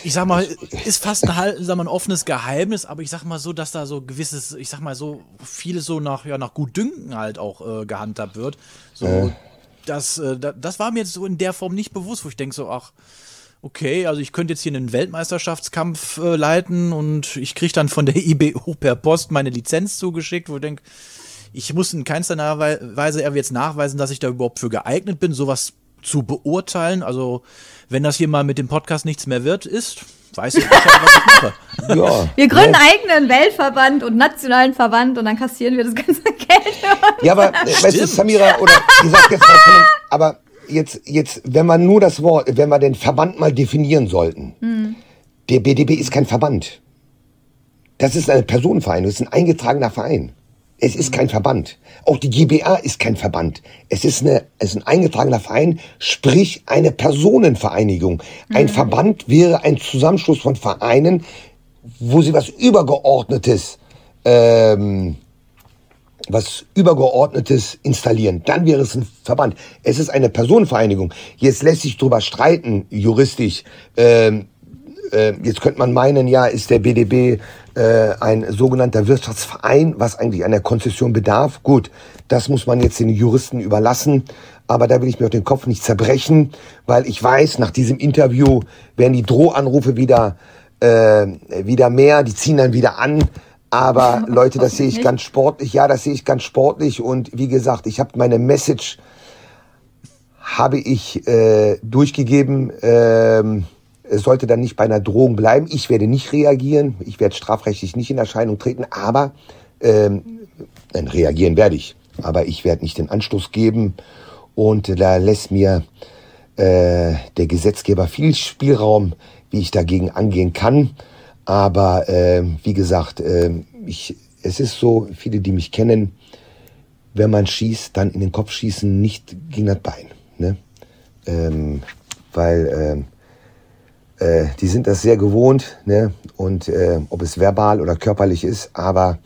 Ich sag mal, ist fast ein, sag mal, ein offenes Geheimnis, aber ich sag mal so, dass da so gewisses, ich sag mal so, vieles so nach, ja, nach Gutdünken halt auch äh, gehandhabt wird. So, äh das, äh, das war mir jetzt so in der Form nicht bewusst, wo ich denke so, ach, okay, also ich könnte jetzt hier einen Weltmeisterschaftskampf äh, leiten und ich kriege dann von der IBO per Post meine Lizenz zugeschickt, wo ich denke, ich muss in keinster Weise jetzt nachweisen, dass ich da überhaupt für geeignet bin, sowas zu beurteilen. Also, wenn das hier mal mit dem Podcast nichts mehr wird, ist, weiß ich nicht, was ich mache. Ja. Wir gründen ja. eigenen Weltverband und nationalen Verband und dann kassieren wir das ganze Geld. Ja, aber äh, weißt du, Samira, oder ich sag jetzt mal, aber jetzt, jetzt, wenn man nur das Wort, wenn wir den Verband mal definieren sollten, hm. der BDB ist kein Verband. Das ist ein Personenverein, das ist ein eingetragener Verein. Es ist kein Verband. Auch die GBA ist kein Verband. Es ist, eine, es ist ein eingetragener Verein, sprich eine Personenvereinigung. Ein mhm. Verband wäre ein Zusammenschluss von Vereinen, wo sie was Übergeordnetes, ähm, was Übergeordnetes installieren. Dann wäre es ein Verband. Es ist eine Personenvereinigung. Jetzt lässt sich drüber streiten, juristisch. Ähm, äh, jetzt könnte man meinen, ja, ist der BDB äh, ein sogenannter Wirtschaftsverein, was eigentlich einer Konzession bedarf. Gut, das muss man jetzt den Juristen überlassen. Aber da will ich mir auf den Kopf nicht zerbrechen, weil ich weiß, nach diesem Interview werden die Drohanrufe wieder, äh, wieder mehr, die ziehen dann wieder an. Aber Leute, das sehe ich ganz sportlich. Ja, das sehe ich ganz sportlich. Und wie gesagt, ich habe meine Message habe ich äh, durchgegeben. Ähm, es sollte dann nicht bei einer Drohung bleiben. Ich werde nicht reagieren. Ich werde strafrechtlich nicht in Erscheinung treten. Aber ähm, dann reagieren werde ich. Aber ich werde nicht den Anstoß geben. Und da lässt mir äh, der Gesetzgeber viel Spielraum, wie ich dagegen angehen kann. Aber äh, wie gesagt, äh, ich, es ist so, viele, die mich kennen, wenn man schießt, dann in den Kopf schießen, nicht gegen das Bein. Ne? Ähm, weil äh, äh, die sind das sehr gewohnt, ne? und äh, ob es verbal oder körperlich ist, aber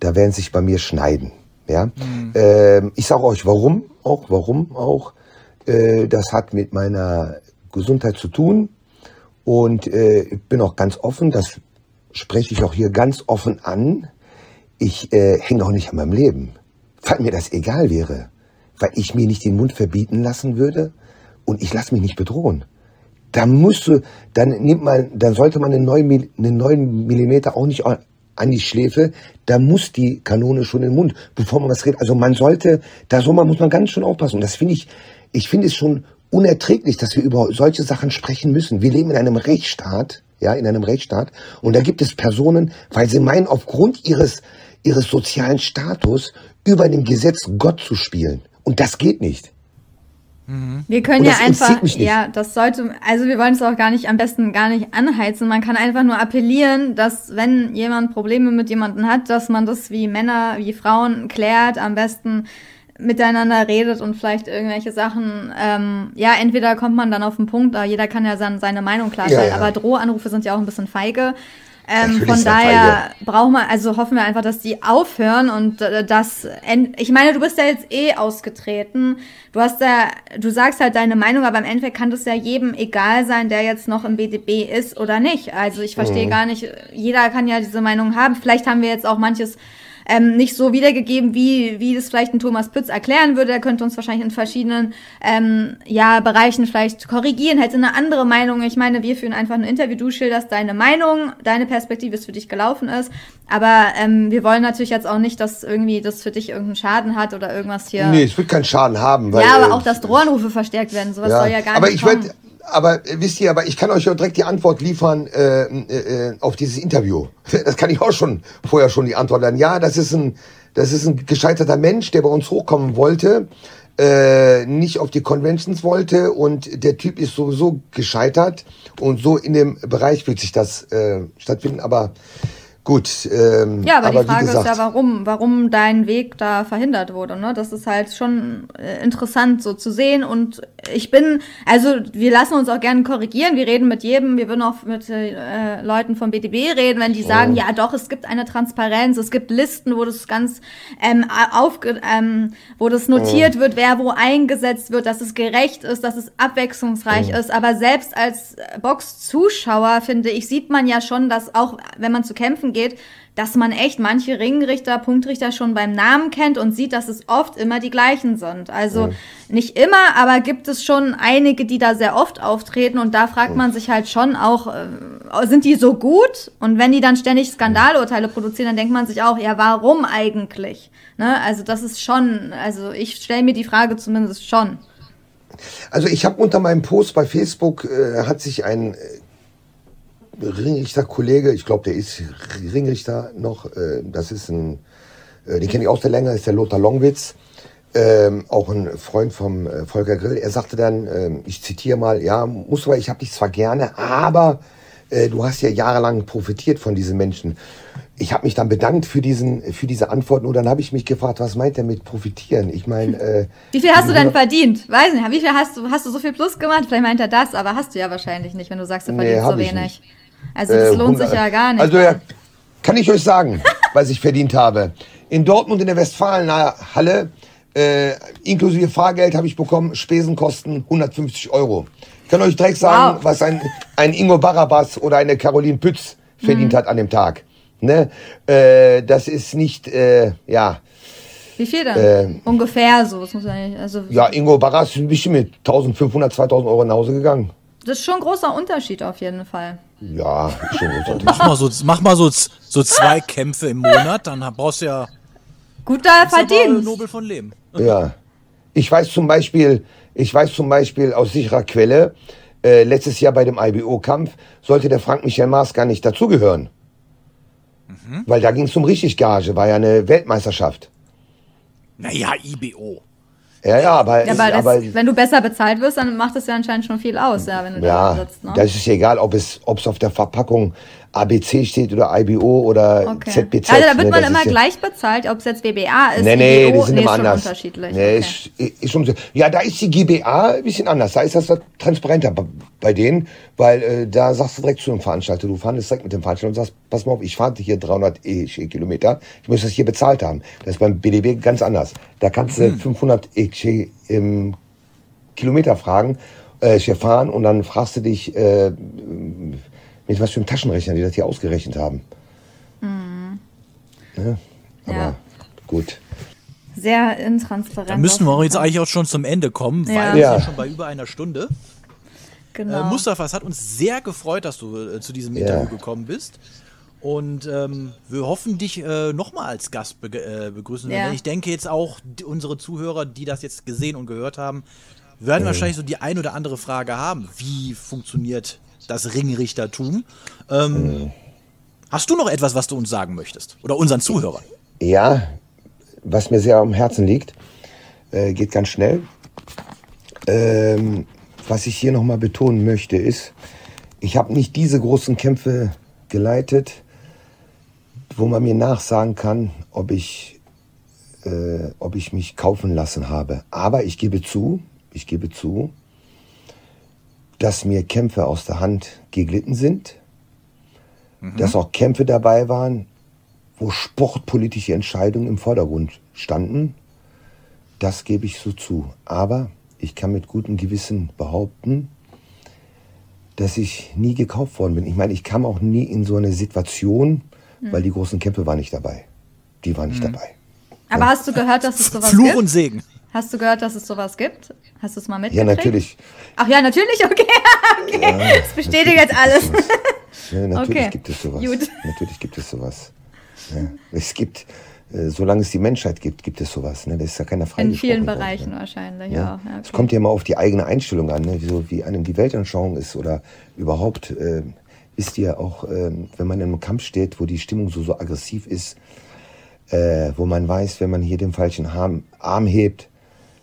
da werden sich bei mir schneiden. Ja? Mhm. Ähm, ich sage euch, warum auch, warum auch. Äh, das hat mit meiner Gesundheit zu tun und äh, ich bin auch ganz offen, das spreche ich auch hier ganz offen an. Ich äh, hänge auch nicht an meinem Leben, weil mir das egal wäre, weil ich mir nicht den Mund verbieten lassen würde und ich lasse mich nicht bedrohen. Da musst du, dann nimmt man, dann sollte man einen neuen, einen neuen Millimeter auch nicht an die Schläfe, da muss die Kanone schon in den Mund, bevor man was redet. Also man sollte, da so man muss man ganz schön aufpassen. Und das finde ich, ich finde es schon unerträglich, dass wir über solche Sachen sprechen müssen. Wir leben in einem Rechtsstaat, ja, in einem Rechtsstaat. Und da gibt es Personen, weil sie meinen, aufgrund ihres, ihres sozialen Status über dem Gesetz Gott zu spielen. Und das geht nicht. Wir können ja einfach, ja, das sollte, also wir wollen es auch gar nicht, am besten gar nicht anheizen. Man kann einfach nur appellieren, dass wenn jemand Probleme mit jemandem hat, dass man das wie Männer, wie Frauen klärt, am besten miteinander redet und vielleicht irgendwelche Sachen, ähm, ja, entweder kommt man dann auf den Punkt, aber jeder kann ja sein, seine Meinung klarstellen, Ja, ja. aber Drohanrufe sind ja auch ein bisschen feige. Ähm, von daher brauchen wir, also hoffen wir einfach, dass die aufhören und äh, das, ich meine, du bist ja jetzt eh ausgetreten. Du hast ja, du sagst halt deine Meinung, aber im Endeffekt kann das ja jedem egal sein, der jetzt noch im BDB ist oder nicht. Also ich verstehe Mhm. gar nicht, jeder kann ja diese Meinung haben. Vielleicht haben wir jetzt auch manches ähm, nicht so wiedergegeben, wie, wie das vielleicht ein Thomas Pütz erklären würde. Er könnte uns wahrscheinlich in verschiedenen ähm, ja, Bereichen vielleicht korrigieren, hätte eine andere Meinung. Ich meine, wir führen einfach ein Interview, du schilderst deine Meinung, deine Perspektive, es für dich gelaufen ist. Aber ähm, wir wollen natürlich jetzt auch nicht, dass irgendwie das für dich irgendeinen Schaden hat oder irgendwas hier. Nee, es wird keinen Schaden haben. Weil, ja, aber äh, auch, dass Drohanrufe verstärkt werden. Sowas soll ja gar aber nicht ich kommen. Aber äh, wisst ihr, aber ich kann euch ja direkt die Antwort liefern äh, äh, äh, auf dieses Interview. Das kann ich auch schon vorher schon die Antwort lernen. Ja, das ist ein, das ist ein gescheiterter Mensch, der bei uns hochkommen wollte, äh, nicht auf die Conventions wollte und der Typ ist sowieso gescheitert und so in dem Bereich wird sich das äh, stattfinden. Aber gut. Ähm, Ja, aber, wie die Frage gesagt, ist ja, warum, warum dein Weg da verhindert wurde. Ne? Das ist halt schon äh, interessant so zu sehen. Und ich bin, also wir lassen uns auch gerne korrigieren. Wir reden mit jedem, wir würden auch mit äh, Leuten vom BDB reden, wenn die sagen, ja doch, es gibt eine Transparenz, es gibt Listen, wo das ganz ähm, aufge, ähm, wo das notiert wird, wer wo eingesetzt wird, dass es gerecht ist, dass es abwechslungsreich ist. Aber selbst als Box-Zuschauer, finde ich, sieht man ja schon, dass auch, wenn man zu kämpfen geht, dass man echt manche Ringrichter, Punktrichter schon beim Namen kennt und sieht, dass es oft immer die gleichen sind. Also nicht immer, aber gibt es schon einige, die da sehr oft auftreten und da fragt man sich halt schon auch, äh, sind die so gut? Und wenn die dann ständig Skandalurteile produzieren, dann denkt man sich auch, ja, warum eigentlich? Ne? Also das ist schon, also ich stelle mir die Frage zumindest schon. Also ich habe unter meinem Post bei Facebook äh, hat sich ein äh, Ringrichter-Kollege, ich glaube, der ist Ringrichter noch, äh, das ist ein, äh, den kenne ich aus der Länge, ist der Lothar Longwitz, ähm, auch ein Freund vom äh, Volker Grill. Er sagte dann, ähm, ich zitiere mal, ja, muss aber, ich habe dich zwar gerne, aber äh, du hast ja jahrelang profitiert von diesen Menschen. Ich habe mich dann bedankt für diesen, für diese Antworten und dann habe ich mich gefragt, was meint er mit profitieren? Ich meine, äh, Wie viel hast du denn verdient? Weiß nicht, wie viel hast du, hast du so viel Plus gemacht? Vielleicht meint er das, aber hast du ja wahrscheinlich nicht, wenn du sagst, du Nee, verdienst hab so wenig. nicht. Also das Äh, lohnt sich 100 ja gar nicht. Also ja, kann ich euch sagen, was ich verdient habe. In Dortmund in der Westfalenhalle, äh, inklusive Fahrgeld habe ich bekommen, Spesenkosten 150 Euro. Ich kann euch direkt sagen, Wow. was ein, ein Ingo Barabas oder eine Caroline Pütz verdient hat an dem Tag. Ne? Äh, das ist nicht, äh, ja, wie viel denn? äh, Ungefähr so. Das muss also ja, Ingo Barras ist bestimmt mit 1500, 2000 Euro nach Hause gegangen. Das ist schon ein großer Unterschied auf jeden Fall. Ja, schon gut. Mach mal so, mach mal so, so zwei Kämpfe im Monat, dann brauchst du ja Guter Verdienst. Nobel von Leben. Ja. Ich weiß zum Beispiel, ich weiß zum Beispiel aus sicherer Quelle, äh, letztes Jahr bei dem IBO-Kampf sollte der Frank Michael Maas gar nicht dazugehören. Weil da ging es um richtig Gage, war ja eine Weltmeisterschaft. Naja, IBO. Ja, ja, aber, Ja, aber, das, aber wenn du besser bezahlt wirst, dann macht das ja anscheinend schon viel aus, ja, wenn du ja, da sitzt. Ne? das ist egal, ob es, ob es auf der Verpackung ABC steht oder IBO oder Okay. ZBZ. also da wird ne, man immer gleich bezahlt, ob es jetzt WBA ist, Nee, nee, IBO, die sind nee, immer anders. unterschiedlich. Nee, okay. ist, ist schon so. Ja, da ist die GBA ein bisschen anders. Da ist das transparenter bei- denen, weil äh, da sagst du direkt zu dem Veranstalter, du verhandelst direkt mit dem Veranstalter und sagst, pass mal auf, ich fahre hier 300 E Kilometer, ich muss das hier bezahlt haben. Das ist beim BDB ganz anders. Da kannst du 500 E im Kilometer fragen, äh, hier fahren und dann fragst du dich, äh, mit was für einem Taschenrechner die das hier ausgerechnet haben. Ne? Aber Ja. gut. Sehr intransparent. Da müssen wir jetzt eigentlich auch schon zum Ende kommen, weil Ja. wir Ja. sind schon bei über einer Stunde. Genau. Äh, Mustafa, es hat uns sehr gefreut, dass du äh, zu diesem Ja. Interview gekommen bist. Und ähm, wir hoffen, dich äh, nochmal als Gast be äh, begrüßen. Ja. Denn ich denke jetzt auch, die, unsere Zuhörer, die das jetzt gesehen und gehört haben, werden wahrscheinlich so die ein oder andere Frage haben. Wie funktioniert das Ringrichtertum? Ähm, Hast du noch etwas, was du uns sagen möchtest? Oder unseren Zuhörern? Ja, was mir sehr am Herzen liegt, äh, geht ganz schnell. Ähm, was ich hier nochmal betonen möchte, ist, ich habe nicht diese großen Kämpfe geleitet, wo man mir nachsagen kann, ob ich, äh, ob ich mich kaufen lassen habe. Aber ich gebe zu, ich gebe zu, dass mir Kämpfe aus der Hand geglitten sind, mhm. dass auch Kämpfe dabei waren, wo sportpolitische Entscheidungen im Vordergrund standen. Das gebe ich so zu. Aber ich kann mit gutem Gewissen behaupten, dass ich nie gekauft worden bin. Ich meine, ich kam auch nie in so eine Situation, mhm. weil die großen Kämpfe waren nicht dabei. Die waren nicht mhm. dabei. Aber ja. hast du gehört, dass es sowas Fluch gibt? Fluch und Segen. Hast du gehört, dass es sowas gibt? Hast du es mal mitgekriegt? Ja, natürlich. Ach ja, natürlich, okay. okay. Ja, das bestätigt jetzt alles. Ja, natürlich okay. gibt es sowas. Gut. Natürlich gibt es sowas. Ja. Es gibt, äh, solange es die Menschheit gibt, gibt es sowas. Ne? Das ist ja keiner Frage. In vielen Bereichen ne? wahrscheinlich, ja. ja. Okay. Es kommt ja immer auf die eigene Einstellung an, ne? so wie einem die Weltanschauung ist oder überhaupt. Äh, wisst ihr auch, äh, wenn man in einem Kampf steht, wo die Stimmung so, so aggressiv ist, äh, wo man weiß, wenn man hier den falschen Arm, Arm hebt,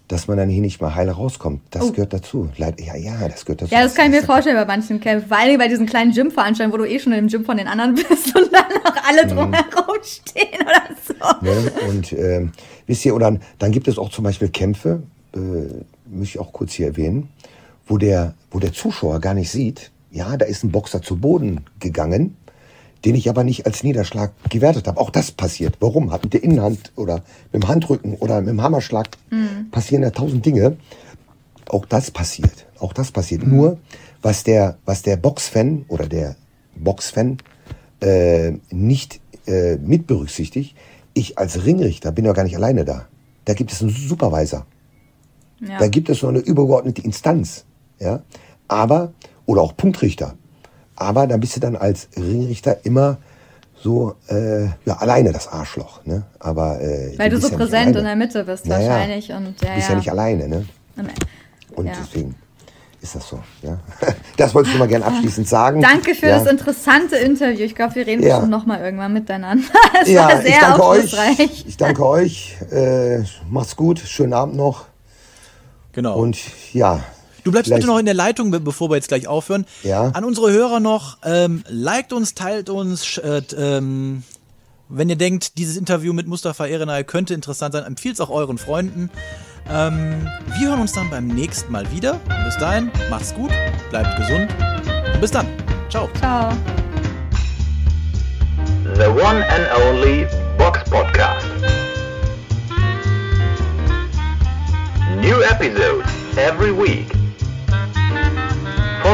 dass man dann hier nicht mal heil rauskommt. Das oh. gehört dazu. Ja, ja, das gehört dazu. Ja, das kann ich mir vorstellen bei manchen Kämpfen. Vor allem bei diesen kleinen Gym-Veranstaltungen, wo du eh schon im Gym von den anderen bist und dann noch alle mhm. drumherum stehen oder so. Ne? Und ähm, wisst ihr, oder dann gibt es auch zum Beispiel Kämpfe, äh, möchte ich auch kurz hier erwähnen, wo der, wo der Zuschauer gar nicht sieht, ja, da ist ein Boxer zu Boden gegangen den ich aber nicht als Niederschlag gewertet habe. Auch das passiert. Warum? Hat mit der Innenhand oder mit dem Handrücken oder mit dem Hammerschlag mhm. passieren ja tausend Dinge. Auch das passiert. Auch das passiert. Mhm. Nur, was der, was der Boxfan oder der Boxfan äh, nicht äh, mit berücksichtigt, ich als Ringrichter bin ja gar nicht alleine da. Da gibt es einen Supervisor. Ja. Da gibt es so eine übergeordnete Instanz. Ja? Aber, oder auch Punktrichter. Aber da bist du dann als Ringrichter immer so äh, ja alleine das Arschloch, ne? Aber äh, weil du, du so ja präsent in der Mitte bist naja, wahrscheinlich und ja, du bist ja, ja nicht alleine, ne? Und ja. deswegen ist das so. Ja? Das wollte ich mal gerne abschließend sagen. Danke für ja. das interessante Interview. Ich glaube, wir reden ja. bestimmt noch mal irgendwann miteinander. Es ja, war sehr ich danke euch. Ich danke euch. Äh, macht's gut. Schönen Abend noch. Genau. Und ja, Du bleibst bitte noch in der Leitung, bevor wir jetzt gleich aufhören. Ja. An unsere Hörer noch, ähm, liked uns, teilt uns, äh, ähm, wenn ihr denkt, dieses Interview mit Mustafa Erenay könnte interessant sein, empfiehlt es auch euren Freunden. Ähm, wir hören uns dann beim nächsten Mal wieder. Und bis dahin, macht's gut, bleibt gesund und bis dann. Ciao. Ciao. The one and only Box Podcast. New episodes every week.